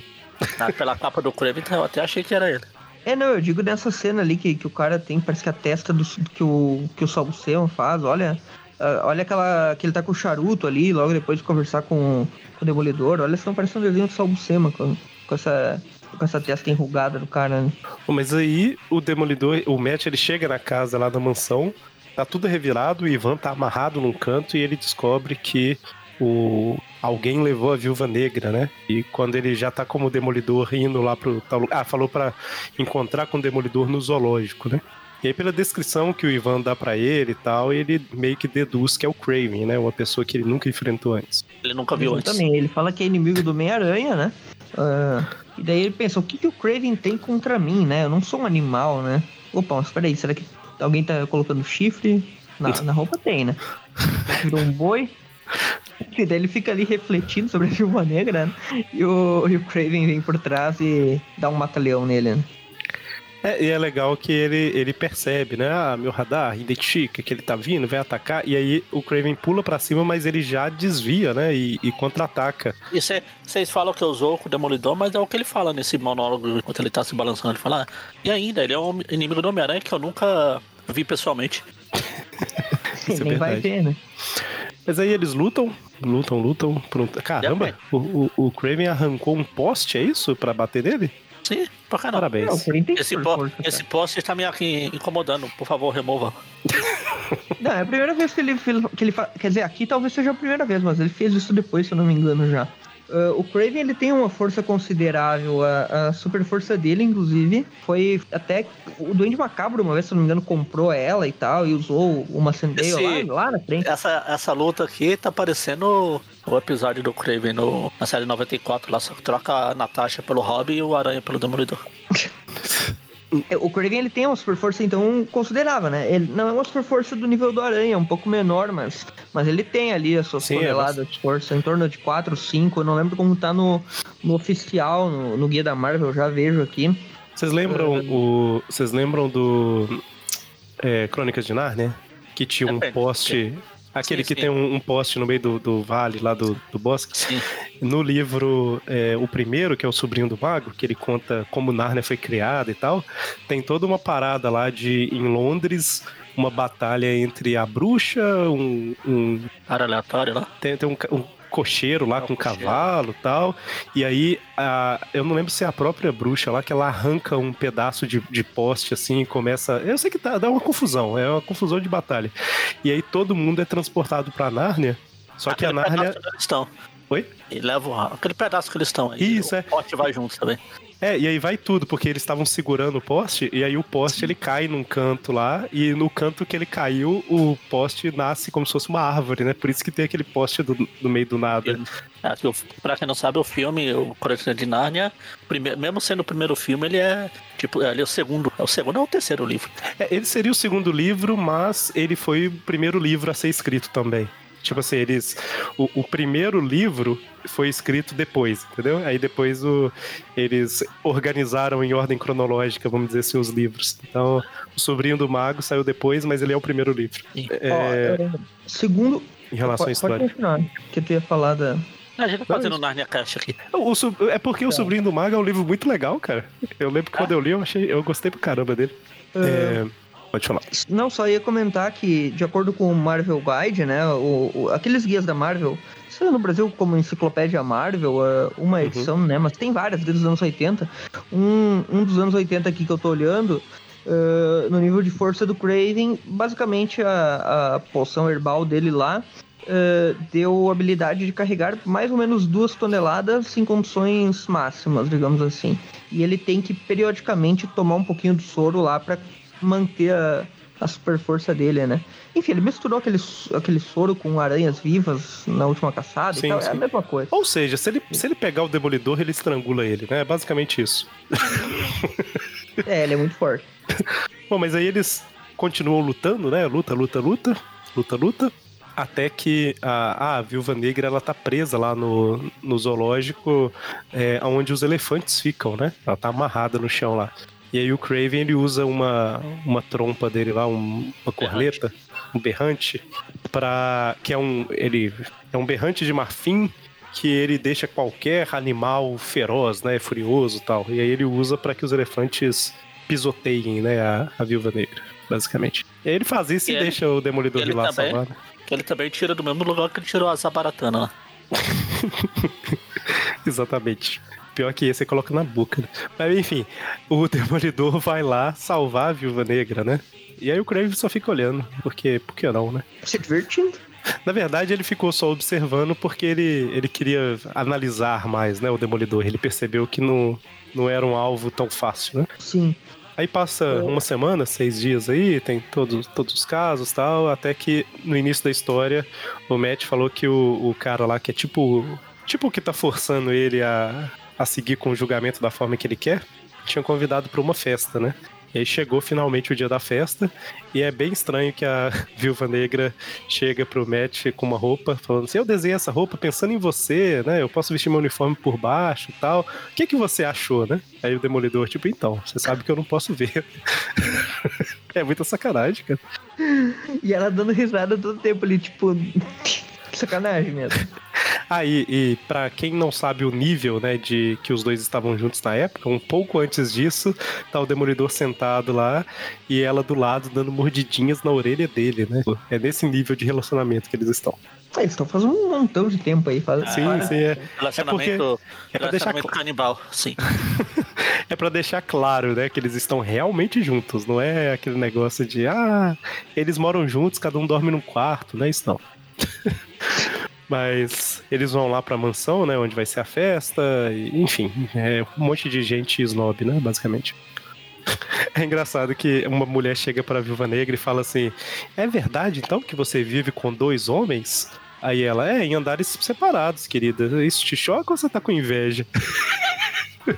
Ah, pela capa do Craven, eu até achei que era ele. É, não, eu digo nessa cena ali que, que o cara tem, parece que a testa do, que o, que o Sal Buscema faz, olha. Ah, olha aquela. que ele tá com o charuto ali, logo depois de conversar com, com o Demolidor. Olha, estão parecendo um desenho do Sal Buscema com, com essa. Com essa testa enrugada do cara. né? Mas aí o Demolidor, o Matt, ele chega na casa lá da mansão, tá tudo revirado, o Ivan tá amarrado num canto e ele descobre que o alguém levou a Viúva Negra, né? E quando ele já tá como Demolidor indo lá pro tal lugar, ah, falou pra encontrar com o Demolidor no zoológico, né? E aí pela descrição que o Ivan dá pra ele e tal, ele meio que deduz que é o Craven, né? Uma pessoa que ele nunca enfrentou antes. Ele nunca viu antes. Também, ele fala que é inimigo do Homem-Aranha, né? Ah, e daí ele pensa, o que, que o Craven tem contra mim, né? Eu não sou um animal, né? Opa, mas peraí, será que alguém tá colocando chifre? Na, na roupa tem, né? Virou um boi. E daí ele fica ali refletindo sobre a Viúva Negra, né? E o, e o Craven vem por trás e dá um mata-leão nele, né? É, e é legal que ele, ele percebe, né? Ah, meu radar identifica que ele tá vindo, vai atacar. E aí o Craven pula pra cima, mas ele já desvia, né? E, e contra-ataca. E vocês falam que usou com o Demolidor, mas é o que ele fala nesse monólogo enquanto ele tá se balançando. Ele fala, ah, e ainda, ele é um inimigo do Homem-Aranha que eu nunca vi pessoalmente. Isso é Nem vai verdade. ver, né? Mas aí eles lutam, lutam, lutam. Um... Caramba, o, o, o Craven arrancou um poste, é isso? Pra bater nele? Sim, pra caramba. Não, o Parabéns. Tem Esse, super po força, esse poste está me aqui incomodando. Por favor, remova. Não, é a primeira vez que ele, fez- que ele. Quer dizer, aqui talvez seja a primeira vez, mas ele fez isso depois, se eu não me engano, já. Uh, o Craven ele tem uma força considerável, a, a, super força dele, inclusive, foi até o Duende Macabro, uma vez, se não me engano, comprou ela e tal, e usou uma Sandale lá, lá na frente. Essa, essa luta aqui tá parecendo o episódio do Craven no, na série 94, lá só troca a Natasha pelo Robin e o Aranha pelo Demolidor. É, o Craven ele tem uma super força então considerável, né? Ele não é uma super força do nível do Aranha, é um pouco menor, mas, mas ele tem ali as suas Sim, é toneladas é de força, em torno de 4, 5. Eu não lembro como tá no, no oficial, no, no guia da Marvel, já vejo aqui. Vocês lembram uh, o. Vocês lembram do. É, Crônicas de Narnia? Que tinha um poste. Aquele sim, que sim. tem um, um, poste no meio do, do vale lá do, do bosque. Sim. No livro, é, o primeiro, que é o Sobrinho do Mago, que ele conta como Narnia foi criada e tal, tem toda uma parada lá de, em Londres, uma batalha entre a bruxa, um. um Cara aleatório lá? Tem, tem um, um cocheiro lá é com cocheiro. cavalo tal. E aí, a, eu não lembro se é a própria bruxa lá que ela arranca um pedaço de, de poste assim e começa. Eu sei que tá, dá uma confusão, é uma confusão de batalha. E aí todo mundo é transportado pra Nárnia. Só que a Nárnia. Estão. Oi? E leva aquele pedaço que eles estão aí. Isso, o é. O pote vai junto também. É, e aí vai tudo, porque eles estavam segurando o poste, e aí o poste ele cai num canto lá, e no canto que ele caiu, o poste nasce como se fosse uma árvore, né? Por isso que tem aquele poste do, no meio do nada. É, pra quem não sabe, o filme, o Crônica de Nárnia, primeiro, mesmo sendo o primeiro filme, ele é tipo, ele é o segundo. É o segundo ou o terceiro livro? É, ele seria o segundo livro, mas ele foi o primeiro livro a ser escrito também. Tipo assim, eles. O, o, primeiro livro foi escrito depois, entendeu? Aí depois o, eles organizaram em ordem cronológica, vamos dizer assim, os livros. Então, o Sobrinho do Mago saiu depois, mas ele é o primeiro livro. É... Oh, segundo. Em relação pode, à história. Pode continuar, que tu ia falar da. A gente tá fazendo Narnia Caixa aqui. O, é porque o tá. Sobrinho do Mago é um livro muito legal, cara. Eu lembro que ah. quando eu li, eu, achei, eu gostei pra caramba dele. Uh... É... Pode falar. Não, só ia comentar que, de acordo com o Marvel Guide, né? O, o aqueles guias da Marvel, sei no Brasil como Enciclopédia Marvel, é uma uhum. edição, uhum. né? Mas tem várias desde os anos 80. Um, um dos anos 80 aqui que eu tô olhando. Uh, no nível de força do Craven, basicamente a, a poção herbal dele lá uh, deu a habilidade de carregar mais ou menos duas toneladas em condições máximas, digamos assim. E ele tem que periodicamente tomar um pouquinho do soro lá para manter a, a super força dele, né? Enfim, ele misturou aquele, aquele soro com aranhas vivas na última caçada sim, e tal, sim. é a mesma coisa. Ou seja, se ele, se ele pegar o demolidor, ele estrangula ele, né? É basicamente isso. é, ele é muito forte. Bom, mas aí eles continuam lutando, né? Luta, luta, luta, luta, luta. Até que a, a viúva negra ela tá presa lá no, no zoológico, é, onde os elefantes ficam, né? Ela tá amarrada no chão lá. E aí o Craven ele usa uma, uma trompa dele lá, um, uma corneta, um berrante, para que é um ele é um berrante de marfim que ele deixa qualquer animal feroz, né, furioso, tal. E aí ele usa para que os elefantes pisoteiem, né, a, a viúva negra, basicamente. E aí ele faz isso e, e deixa o demolidor ir lá salvar. Né? Ele também tira do mesmo lugar que ele tirou a Zabaratana lá. Exatamente. Pior que esse você coloca na boca. Né? Mas enfim, o Demolidor vai lá salvar a Viúva Negra, né? E aí o Crave só fica olhando, porque, por que não, né? Se divertindo. Na verdade, ele ficou só observando porque ele, ele queria analisar mais, né, o Demolidor. Ele percebeu que não, não era um alvo tão fácil, né? Sim. Aí passa é. uma semana, seis dias aí, tem todos, todos os casos tal, até que no início da história o Matt falou que o, o cara lá, que é tipo tipo o que tá forçando ele a, a seguir com o julgamento da forma que ele quer, tinha convidado para uma festa, né? E aí chegou finalmente o dia da festa, e é bem estranho que a Viúva Negra chega pro Matt com uma roupa, falando assim: Eu desenhei essa roupa pensando em você, né? Eu posso vestir meu uniforme por baixo e tal. O que, que você achou, né? Aí o Demolidor, tipo, então, você sabe que eu não posso ver. é muita sacanagem, cara. E ela dando risada todo tempo ali, tipo. Sacanagem mesmo. Ah, e, e para quem não sabe o nível, né, de que os dois estavam juntos na época, um pouco antes disso, tá o Demolidor sentado lá e ela do lado dando mordidinhas na orelha dele, né? É nesse nível de relacionamento que eles estão. Ah, eles estão fazendo um montão de tempo aí. Faz... Sim, sim. É, é porque é pra deixar canibal, sim. é para deixar claro, né, que eles estão realmente juntos, não é aquele negócio de ah, eles moram juntos, cada um dorme num quarto, não é isso não. Mas eles vão lá pra mansão, né? Onde vai ser a festa. E, enfim, é um monte de gente snob, né? Basicamente. É engraçado que uma mulher chega pra Viúva Negra e fala assim: É verdade então que você vive com dois homens? Aí ela, é, em andares separados, querida. Isso te choca ou você tá com inveja?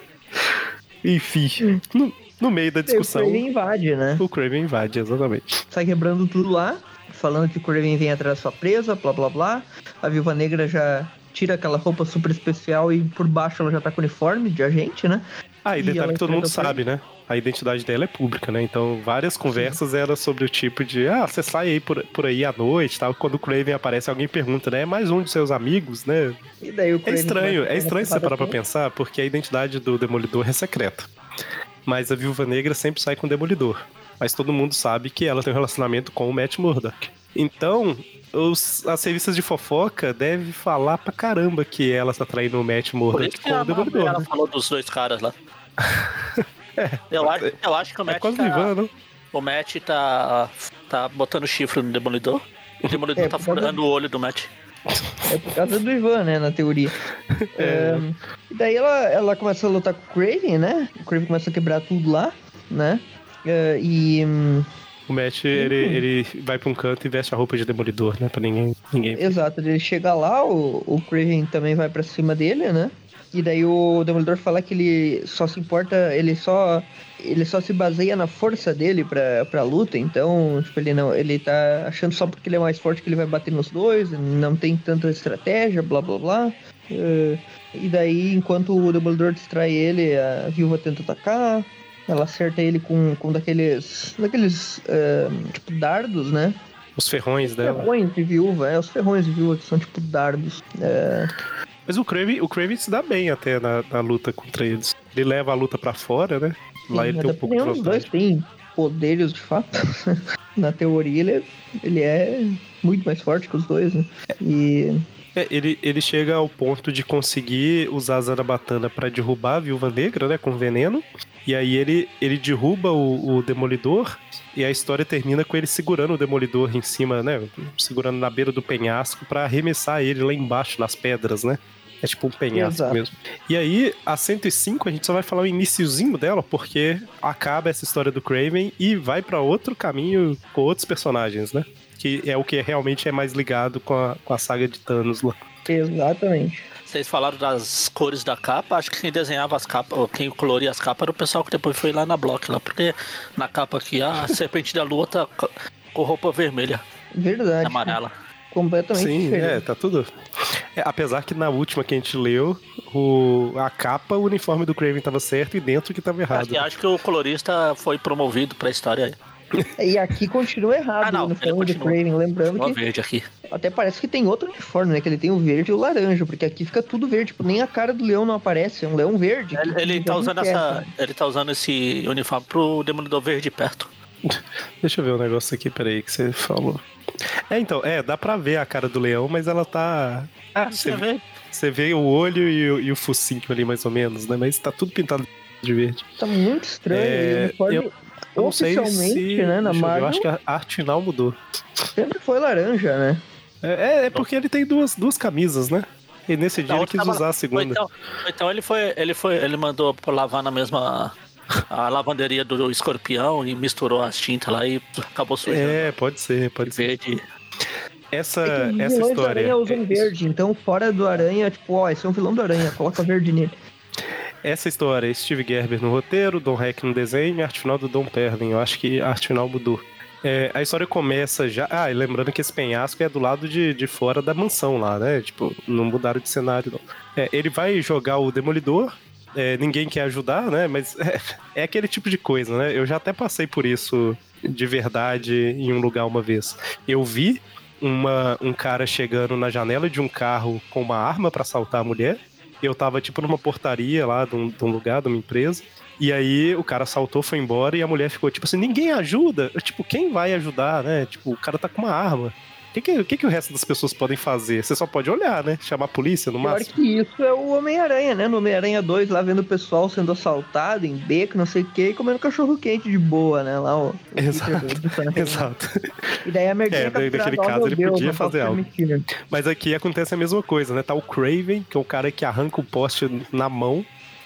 Enfim, no, no meio da discussão. O Craven invade, né? O Craven invade, exatamente. Sai quebrando tudo lá, falando que o Craven vem atrás da sua presa, blá blá blá. A Viúva Negra já tira aquela roupa super especial e por baixo ela já tá com uniforme de agente, né? Ah, e detalhe que todo mundo sabe, né? A identidade dela é pública, né? Então, várias conversas Sim. eram sobre o tipo de, ah, você sai aí por, por aí à noite tal. Quando o Craven aparece, alguém pergunta, né? É mais um de seus amigos, né? E daí o é estranho, é estranho você parar pra pensar, porque a identidade do Demolidor é secreta. Mas a Viúva Negra sempre sai com o Demolidor. Mas todo mundo sabe que ela tem um relacionamento com o Matt Murdock. Então, os, as revistas de fofoca devem falar pra caramba que ela está traindo o Matt Murdock com o Demolidor. Ela né? falou dos dois caras lá. é, eu, acho, eu acho que o é Matt. É quase tá, Ivan? O Matt tá, tá botando chifre no Demolidor. O Demolidor é, tá furando o olho do Matt. É por causa do Ivan, né, na teoria. É. Um, e daí ela, ela começa a lutar com o Craven, né? O Craven começa a quebrar tudo lá, né? Uh, e. Um, o Matt, ele, ele vai pra um canto e veste a roupa de demolidor, né? Pra ninguém. ninguém... Exato, ele chega lá, o, o Craven também vai pra cima dele, né? E daí o Demolidor fala que ele só se importa, ele só ele só se baseia na força dele pra, pra luta, então, tipo, ele não, ele tá achando só porque ele é mais forte que ele vai bater nos dois, não tem tanta estratégia, blá blá blá. Uh, e daí, enquanto o Demolidor distrai ele, a viúva tenta atacar, ela acerta ele com, com daqueles, daqueles uh, tipo, dardos, né? Os ferrões dela. Ferrões de viúva, é, os ferrões de viúva que são tipo dardos. Uh, mas o Kraven, o Kraven se dá bem até na, na luta contra eles. Ele leva a luta para fora, né? Lá Sim, ele tem um pouco de Os dois têm poderes de fato. na teoria ele é, ele é muito mais forte que os dois, né? E é, ele, ele chega ao ponto de conseguir usar a Zarabatana para derrubar a Viúva Negra, né, com veneno. E aí ele, ele derruba o, o, Demolidor e a história termina com ele segurando o Demolidor em cima, né, segurando na beira do penhasco para arremessar ele lá embaixo nas pedras, né? É tipo um penhasco Exato. mesmo. E aí, a 105, a gente só vai falar o iníciozinho dela, porque acaba essa história do Craven e vai para outro caminho com outros personagens, né? Que é o que realmente é mais ligado com a, com a saga de Thanos lá. Exatamente. Vocês falaram das cores da capa, acho que quem desenhava as capas, ou quem coloria as capas era o pessoal que depois foi lá na Block lá, porque na capa aqui a Serpente da Lua tá com roupa vermelha. Verdade. Amarela. Completamente Sim, diferente. é, tá tudo. É, apesar que na última que a gente leu, o, a capa, o uniforme do Craven tava certo e dentro que tava errado. Acho, acho que o colorista foi promovido pra história aí. E aqui continua errado ah, não, no uniforme do Craven, lembrando que. verde aqui. Até parece que tem outro uniforme, né? Que ele tem o verde e o laranja, porque aqui fica tudo verde. Tipo, nem a cara do leão não aparece, é um leão verde. Ele, ele tá usando essa. Ele tá usando esse uniforme pro Demolidor Verde perto. Deixa eu ver o um negócio aqui, peraí, que você falou. É, então, é, dá pra ver a cara do leão, mas ela tá. Ah, você vê? Você vê o olho e o, e o focinho ali, mais ou menos, né? Mas tá tudo pintado de verde. Tá muito estranho. É, o uniforme, eu, eu Oficialmente, se, né, na Marvel... Eu acho que a arte final mudou. Sempre foi laranja, né? É, é, é porque ele tem duas, duas camisas, né? E nesse dia ele quis tava... usar a segunda. Então, então ele foi, ele foi, ele mandou lavar na mesma a lavanderia do escorpião e misturou as tintas lá e acabou sujando. É, pode ser, pode ser. Verde. Essa, é essa história. Aranha usam é verde, então fora do aranha, tipo, ó, esse é um vilão do aranha, coloca verde nele. Essa história, Steve Gerber no roteiro, Don Heck no desenho e arte final do Don Perlin. Eu acho que a arte final mudou. É, a história começa já. Ah, e lembrando que esse penhasco é do lado de, de fora da mansão lá, né? Tipo, não mudaram de cenário, não. É, ele vai jogar o Demolidor. É, ninguém quer ajudar, né? Mas é, é, aquele tipo de coisa, né? Eu já até passei por isso de verdade em um lugar uma vez. Eu vi uma, um cara chegando na janela de um carro com uma arma para assaltar a mulher. Eu tava, tipo, numa portaria lá de um, de um lugar, de uma empresa. E aí o cara saltou, foi embora e a mulher ficou tipo assim: ninguém ajuda. Eu, tipo, quem vai ajudar, né? Tipo, o cara tá com uma arma. O que, que, que, o resto das pessoas podem fazer? Você só pode olhar, né? Chamar a polícia no Pior máximo. que isso é o Homem-Aranha, né? No Homem-Aranha 2, lá vendo o pessoal sendo assaltado em beco, não sei o que, e comendo cachorro quente de boa, né? Lá, ó. Exato. Exato. E daí a merdinha É, daí, naquele caso, ele podia fazer algo. Mas aqui acontece a mesma coisa, né? Tá o Craven, que é o cara que arranca o poste na mão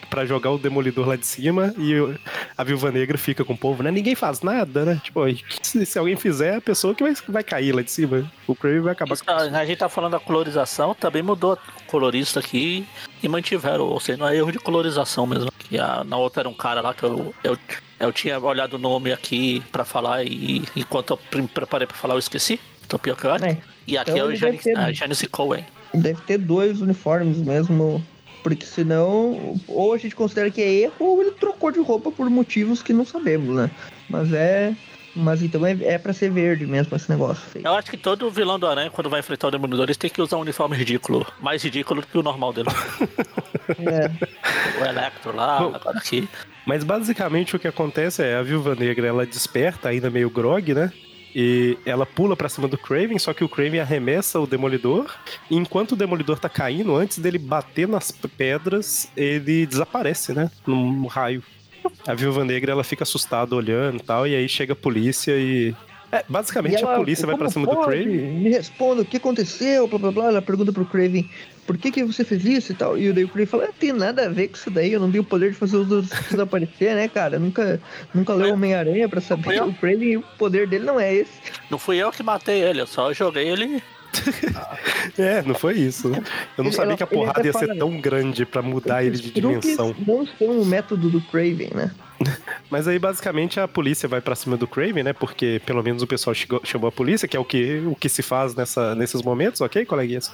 pra jogar o Demolidor lá de cima e o- a Viúva Negra fica com o povo, né? Ninguém faz nada, né? Tipo, se, se alguém fizer, é a pessoa que vai, vai cair lá de cima. O Craven vai acabar Isso, a, a gente tá falando da colorização, também mudou a colorista aqui e mantiveram, ou seja, não é erro de colorização mesmo. Que a, na outra era um cara lá que eu, eu, eu tinha olhado o nome aqui pra falar e enquanto eu pre- preparei pra falar eu esqueci. Então pior que eu acho. É. E aqui Então é o Janice, ter- Janice Cohen. Deve ter dois uniformes mesmo. Porque senão, ou a gente considera que é erro, ou ele trocou de roupa por motivos que não sabemos, né? Mas é. Mas então é, é pra ser verde mesmo esse negócio. Eu acho que todo vilão do Aranha, quando vai enfrentar o Demolidor, eles têm que usar um uniforme ridículo. Mais ridículo do que o normal dele. É. o Electro lá, Bom, agora aqui. Mas basicamente o que acontece é a Viúva Negra, ela desperta ainda meio grog, né? E ela pula pra cima do Craven, só que o Craven arremessa o Demolidor. E enquanto o Demolidor tá caindo, antes dele bater nas pedras, ele desaparece, né? Num raio. A Viúva Negra, ela fica assustada olhando e tal, e aí chega a polícia e... É, basicamente ela, a polícia vai pra "Como cima do pode? Craven. Me responda o que aconteceu, blá blá blá. Ela pergunta pro Craven por que, que você fez isso e tal. E daí o Craven fala: "Ah, tem nada a ver com isso daí, eu não tenho o poder de fazer os outros desaparecer, né, cara? Nunca, nunca leu Homem-Aranha pra saber. eu. O Craven, o poder dele não é esse. Não fui eu que matei ele, eu só joguei ele. É, não foi isso. né? Eu não Ele- sabia ela- que a porrada ia ser fala- tão grande pra mudar ele de dimensão. Não são o método do Craven, né? Mas aí, basicamente, a polícia vai pra cima do Craven, né? Porque pelo menos o pessoal chegou- chamou a polícia, que é o que, o que se faz nessa, nesses momentos, ok, coleguinhas?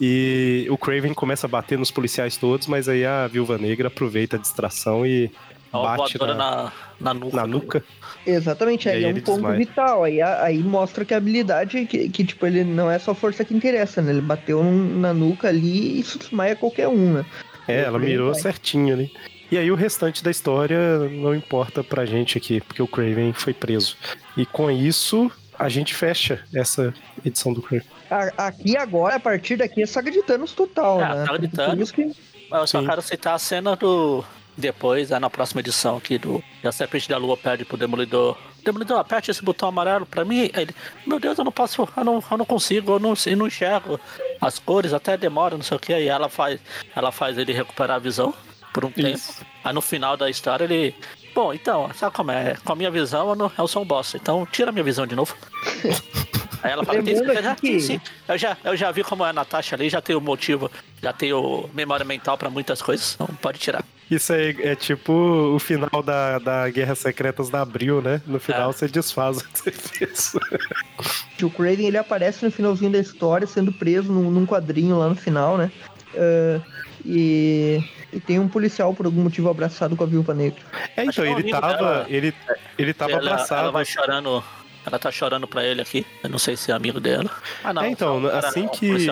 E o Craven começa a bater nos policiais todos, mas aí a Viúva Negra aproveita a distração e Ó, bate na, na, na nuca. na nuca. Exatamente, aí aí é um ponto desmaia. vital. Aí, aí mostra que a habilidade, que, que, tipo, ele não é só força que interessa, né? Ele bateu na nuca ali e isso desmaia qualquer um, né? É, ela mirou Vai. certinho ali. E aí o restante da história não importa pra gente aqui, porque o Craven foi preso. E com isso, a gente fecha essa edição do Craven. A- Aqui agora, a partir daqui, é saga de Thanos total, É, né? saga de Thanos. que Eu só Sim. quero citar a cena do. Depois, é na próxima edição aqui do. A Serpente da Lua pede pro Demolidor. Demolidor, aperte esse botão amarelo pra mim. Ele, meu Deus, eu não posso, eu não, eu não consigo, eu não, eu não enxergo as cores, até demora, não sei o que. Aí ela faz, ela faz ele recuperar a visão por um tempo. Isso. Aí no final da história ele. Bom, então, sabe como é? Com a minha visão eu, não, eu sou um bosta, então tira a minha visão de novo. Aí ela fala, tem aqui Sim, que- sim. Eu já, eu já vi como é a Natasha ali, já tenho motivo, já tenho memória mental pra muitas coisas, então pode tirar. Isso é, é tipo o final da, da Guerras Secretas da Abril, né? No final É. você desfaz o que você fez. o Craven ele aparece no finalzinho da história, sendo preso num, num quadrinho lá no final, né? Ah, e, e tem um policial, por algum motivo, abraçado com a viúva negra. É, então, é ele tava. dela. Ele, ele tava ela, abraçado. ela vai chorando, ela tá chorando pra ele aqui, eu não sei se é amigo dela. Ah, não. É, então, só um cara- assim um que-.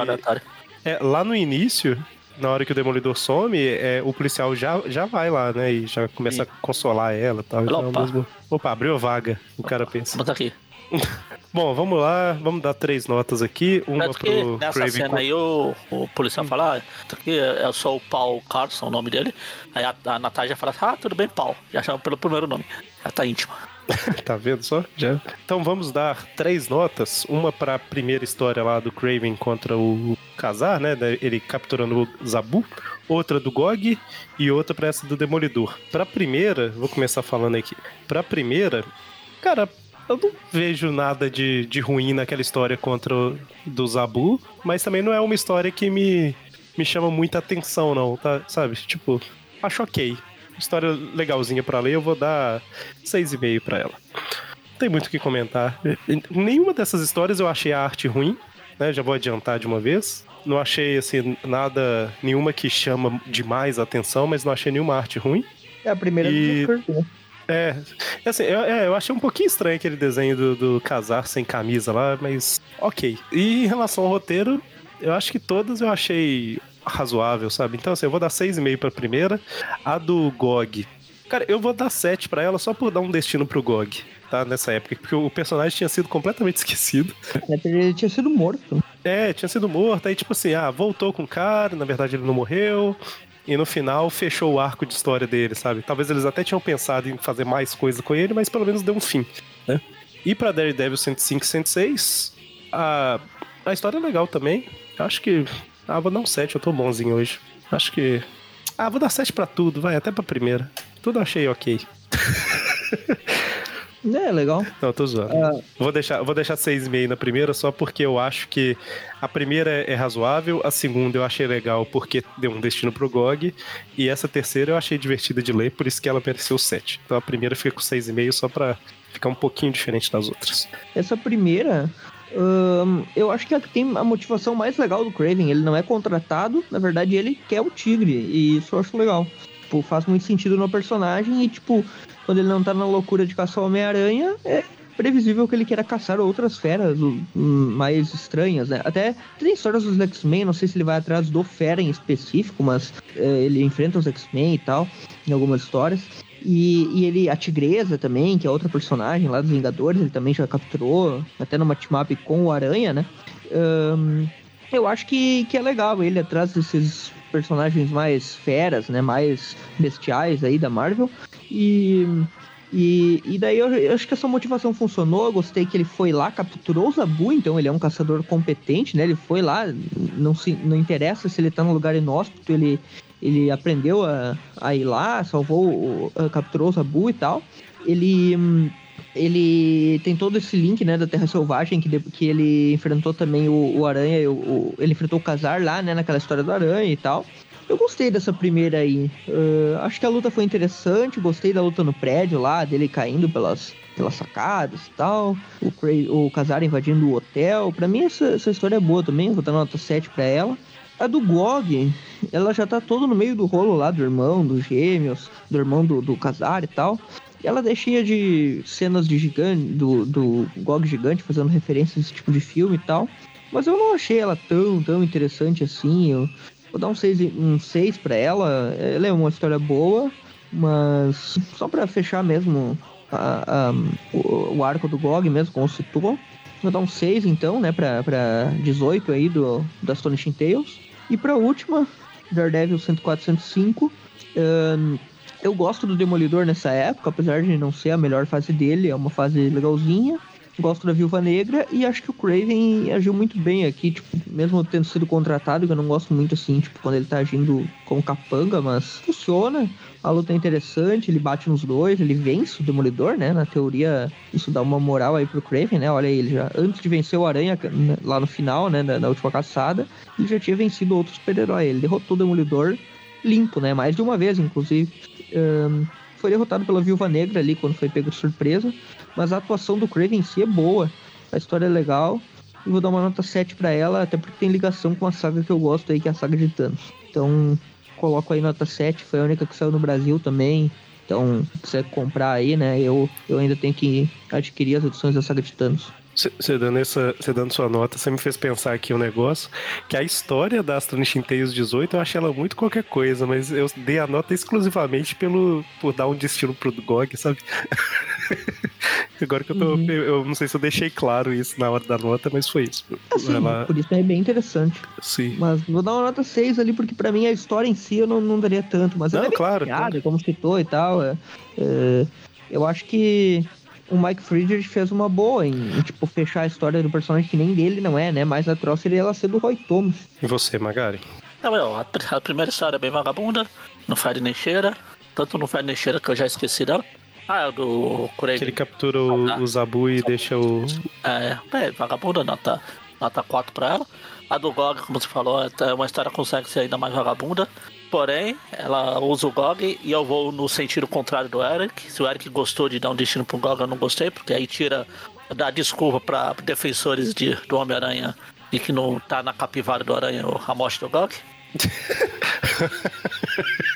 É, lá no início, na hora que o Demolidor some, é, o policial já, já vai lá, né? E já começa a consolar ela e tal. Então, é Opa. mesmo- Opa, abriu a vaga, o cara pensa. Vamos aqui. Bom, vamos lá, vamos dar três notas aqui. Uma Tanto que pro nessa Craven. cena com- aí o, o policial Hum. fala, ah, aqui eu sou o Paul Carson, o nome dele. Aí a, a Natália fala, ah, tudo bem, Paul. Já chama pelo primeiro nome. Já tá íntimo. Tá vendo só? Já. Então vamos dar três notas. Uma pra primeira história lá do Craven contra o Kazar, né? Ele capturando o Zabu. Outra do Gog e outra pra essa do Demolidor. Pra primeira, vou começar falando aqui. Pra primeira, cara, eu não vejo nada de, de ruim naquela história contra o do Zabu, mas também não é uma história que me, me chama muita atenção, não, tá? Sabe? Tipo, acho ok. História legalzinha pra ler, eu vou dar 6,5 pra ela. Não tem muito o que comentar. Nenhuma dessas histórias eu achei a arte ruim, né? Já vou adiantar de uma vez. Não achei, assim, nada, nenhuma que chama demais a atenção, mas não achei nenhuma arte ruim. É a primeira E- do Joker, né? É, assim, eu, é, eu achei um pouquinho estranho aquele desenho do, do casar sem camisa lá, mas ok. E em relação ao roteiro, eu acho que todas eu achei razoável, sabe? Então, assim, eu vou dar 6,5 pra primeira. A do GOG. Cara, eu vou dar 7 pra ela só por dar um destino pro GOG. tá? Nessa época, porque o personagem tinha sido completamente esquecido. Ele tinha sido morto. É, tinha sido morto. Aí, tipo assim, ah, voltou com o cara, na verdade ele não morreu. E no final fechou o arco de história dele, sabe? Talvez eles até tinham pensado em fazer mais coisa com ele, mas pelo menos deu um fim, né? E pra Daredevil 105 e 106, a, a história é legal também. Acho que. Ah, vou dar um 7, eu tô bonzinho hoje. Acho que. Ah, vou dar 7 pra tudo, vai, até pra primeira. Tudo achei ok. É, legal. Não, tô zoando. Ah. Vou deixar, vou deixar 6,5 na primeira só porque eu acho que a primeira é razoável, a segunda eu achei legal porque deu um destino pro GOG, e essa terceira eu achei divertida de ler, por isso que ela mereceu 7. Então a primeira fica com 6,5 só pra ficar um pouquinho diferente das outras. Essa primeira, eu acho que é tem a motivação mais legal do Craven. Ele não é contratado, na verdade ele quer o tigre, e isso eu acho legal. Tipo, faz muito sentido no personagem e, tipo, quando ele não tá na loucura de caçar o Homem-Aranha, é previsível que ele queira caçar outras feras mais estranhas, né? Até tem histórias dos X-Men, não sei se ele vai atrás do Fera em específico, mas é, ele enfrenta os X-Men e tal, em algumas histórias. E, e ele, a Tigresa também, que é outra personagem lá dos Vingadores, ele também já capturou, até numa team-up com o Aranha, né? Ahn, eu acho que, que é legal ele atrás desses personagens mais feras, né? Mais bestiais aí da Marvel. E, e, e daí eu, eu acho que essa motivação funcionou. Eu gostei que ele foi lá, capturou o Zabu, então ele é um caçador competente, né? Ele foi lá, não, se, não interessa se ele tá num lugar inóspito, ele, ele aprendeu a, a ir lá, salvou, capturou o Zabu e tal. Ele. hum, Ele tem todo esse link, né, da Terra Selvagem, que, de- que ele enfrentou também o, o Aranha, o, o- ele enfrentou o Casar lá, né, naquela história do Aranha e tal. Eu gostei dessa primeira aí. Ah, acho que a luta foi interessante, gostei da luta no prédio lá, dele caindo pelas, pelas sacadas e tal. O, o Casar invadindo o hotel. Pra mim essa, essa história é boa também, vou dar nota 7 pra ela. A do Gog, ela já tá todo no meio do rolo lá do irmão, dos gêmeos, do irmão do, do Casar e tal. E ela é cheia de cenas de gigante, do, do Gog gigante, fazendo referências a esse tipo de filme e tal. Mas eu não achei ela tão, tão interessante assim. Eu vou dar um 6 um seis pra ela. Ela é uma história boa, mas só pra fechar mesmo a- a- o, o arco do Gog mesmo, como citou. Vou dar um 6 então, né, pra, pra 18 aí do, das Astonishing Tales. E pra última, Daredevil 104 105. ahn, eu gosto do Demolidor nessa época, apesar de não ser a melhor fase dele, é uma fase legalzinha. Gosto da Viúva Negra e acho que o Craven agiu muito bem aqui, tipo, mesmo tendo sido contratado, que eu não gosto muito assim, tipo, quando ele tá agindo como capanga, mas funciona. A luta é interessante, ele bate nos dois, ele vence o Demolidor, né? Na teoria, isso dá uma moral aí pro Craven, né? Olha aí, ele já, antes de vencer o Aranha né, lá no final, né, da, da última caçada, ele já tinha vencido outro super-herói. Ele derrotou o Demolidor limpo, né? Mais de uma vez, inclusive. Ahn, foi derrotado pela Viúva Negra ali quando foi pego de surpresa. Mas a atuação do Craven em si é boa. A história é legal. E vou dar uma nota 7 pra ela, até porque tem ligação com a saga que eu gosto aí, que é a saga de Thanos. Então, coloco aí nota 7. Foi a única que saiu no Brasil também. Então, se quiser comprar aí, né? Eu, eu ainda tenho que adquirir as edições da saga de Thanos. Você dando, essa, cê dando sua nota, você me fez pensar aqui um negócio, que a história da Astonishing Tales 18, eu achei ela muito qualquer coisa, mas eu dei a nota exclusivamente pelo, por dar um destino pro GOG, sabe? Agora que eu tô. Uhum. Eu, não sei se eu deixei claro isso na hora da nota, mas foi isso. Assim, Ela- por isso é bem interessante. sim. Mas vou dar uma nota 6 ali, porque pra mim a história em si eu não, não daria tanto. Mas Não, ela é bem claro, claro. como citou e tal. é, é, eu acho que o Mike Friedrich fez uma boa em, em, tipo, fechar a história do personagem que nem dele não é, né? Mais natural seria ela ser do Roy Thomas. E você, Magari? Não, meu, a, a primeira história é bem vagabunda, não fede nem cheira. Tanto não fede nem cheira que eu já esqueci dela. Ah, é do Que Craven. ele captura o, o Zabu e deixa o. É, é, vagabunda, nota, nota 4 pra ela. A do GOG, como você falou, é uma história que consegue ser ainda mais vagabunda. Porém, ela usa o GOG e eu vou no sentido contrário do Eric. Se o Eric gostou de dar um destino pro GOG, eu não gostei, porque aí tira, dá desculpa pra defensores de, do Homem-Aranha e que não tá na capivara do Aranha a morte do GOG.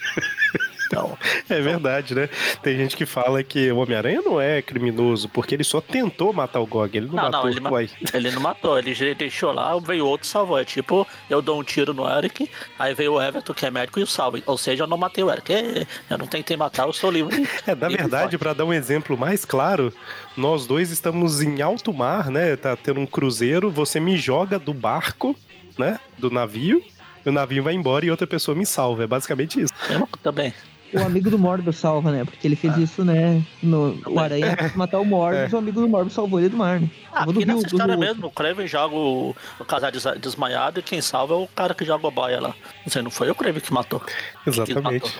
Então, É verdade, né? Tem gente que fala que o Homem-Aranha não é criminoso, porque ele só tentou matar o Gog. Ele não, Não, matou não, ele, o ma- ele não matou, ele deixou lá, veio outro e salvou. É tipo, eu dou um tiro no Eric, aí veio o Everton, que é médico, e o salva. Ou seja, eu não matei o Eric. É, Eu não tentei matar, eu sou livre. É, na verdade, pra dar um exemplo mais claro, nós dois estamos em alto mar, né? Tá tendo um cruzeiro, você me joga do barco, né? Do navio, o navio vai embora e outra pessoa me salva. É basicamente isso. Eu também. O amigo do Morbius salva, né? Porque ele fez isso, né? No, o Aranha quis matar o Morbius, o amigo do Morbius salvou ele do mar, né? Ah, do aqui nessa do história rio. mesmo, o Kraven joga o, o casal des- desmaiado e quem salva é o cara que joga o boia lá. Não sei, não foi o Kraven que matou. Que Exatamente. matou.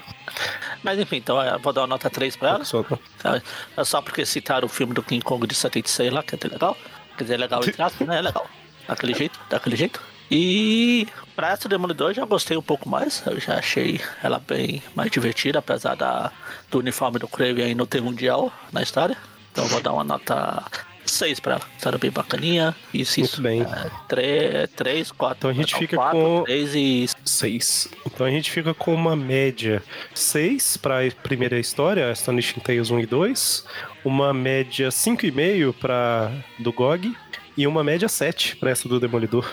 Mas enfim, então eu vou dar uma nota 3 pra ela. Só- É é só porque citaram o filme do King Kong de 76 lá, que é até legal. Quer dizer, legal entre aspas, né? É legal. Daquele jeito, daquele jeito. E pra essa Demolidor eu já gostei um pouco mais. Eu já achei ela bem mais divertida, apesar da, do uniforme do Crave aí não ter mundial na história. Então eu vou dar uma nota 6 pra ela. História bem bacaninha. Isso, Muito isso. bem. É, 3, 3, 4. Então a gente fica com- 3 e. Seis. Então a gente fica com uma média 6 para a primeira história, Astonishing Tales 1 e 2, uma média 5,5 para do GOG e uma média 7 para essa do Demolidor.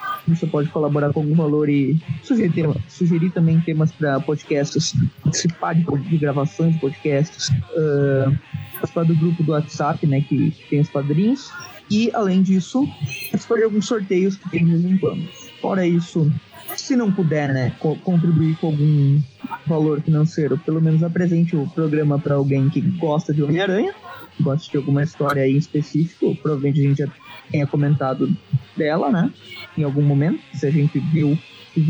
Você pode colaborar com algum valor e sugerir, tema- sugerir também temas para podcasts, participar de, de gravações de podcasts, ah, participar do grupo do WhatsApp, né, que tem os padrinhos. E, além disso, participar alguns sorteios que tem de vez em. Fora isso, se não puder, né, co- contribuir com algum valor financeiro, pelo menos apresente o programa para alguém que gosta de Homem-Aranha, gosta de alguma história em específico, provavelmente a gente já tenha comentado dela, né, em algum momento, se a gente viu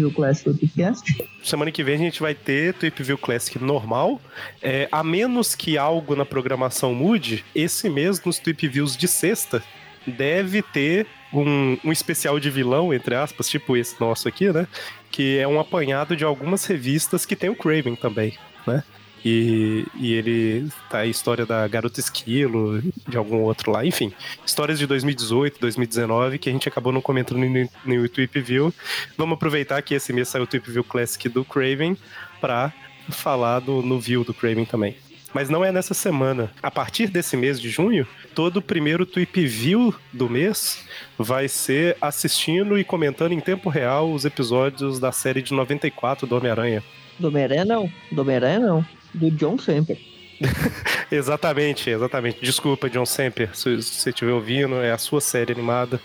o Classic Podcast. Semana que vem a gente vai ter Tweep View Classic normal. É, a menos que algo na programação mude, esse mês nos Tweep Views de sexta deve ter um, um especial de vilão, entre aspas, tipo esse nosso aqui, né? Que é um apanhado de algumas revistas que tem o Craven também, né? E, e ele tá a história da Garota Esquilo, de algum outro lá, enfim. Histórias de 2018, 2019, que a gente acabou não comentando no, no Tweep View. Vamos aproveitar que esse mês saiu o Tweep View Classic do Craven pra falar do, no View do Craven também. Mas não é nessa semana. A partir desse mês de junho, todo o primeiro Tweep View do mês vai ser assistindo e comentando em tempo real os episódios da série de 94 do Homem-Aranha. Do Homem-Aranha não, do Homem-Aranha não, do John Semper. Exatamente, exatamente. Desculpa, John Semper, se você estiver ouvindo, é a sua série animada,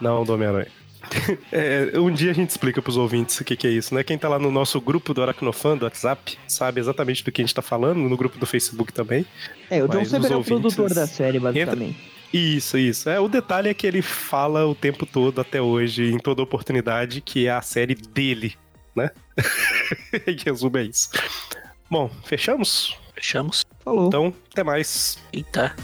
não do Homem-Aranha. É, um dia a gente explica pros ouvintes o que, que é isso, né? Quem tá lá no nosso grupo do Aracnofan, do WhatsApp, sabe exatamente do que a gente tá falando, no grupo do Facebook também. É, o John os é o produtor da série, basicamente. Isso, isso. É, o detalhe é que ele fala o tempo todo, até hoje, em toda oportunidade, que é a série dele, né? em resumo, é isso. Bom, fechamos? Fechamos. Falou. Então, até mais. Eita.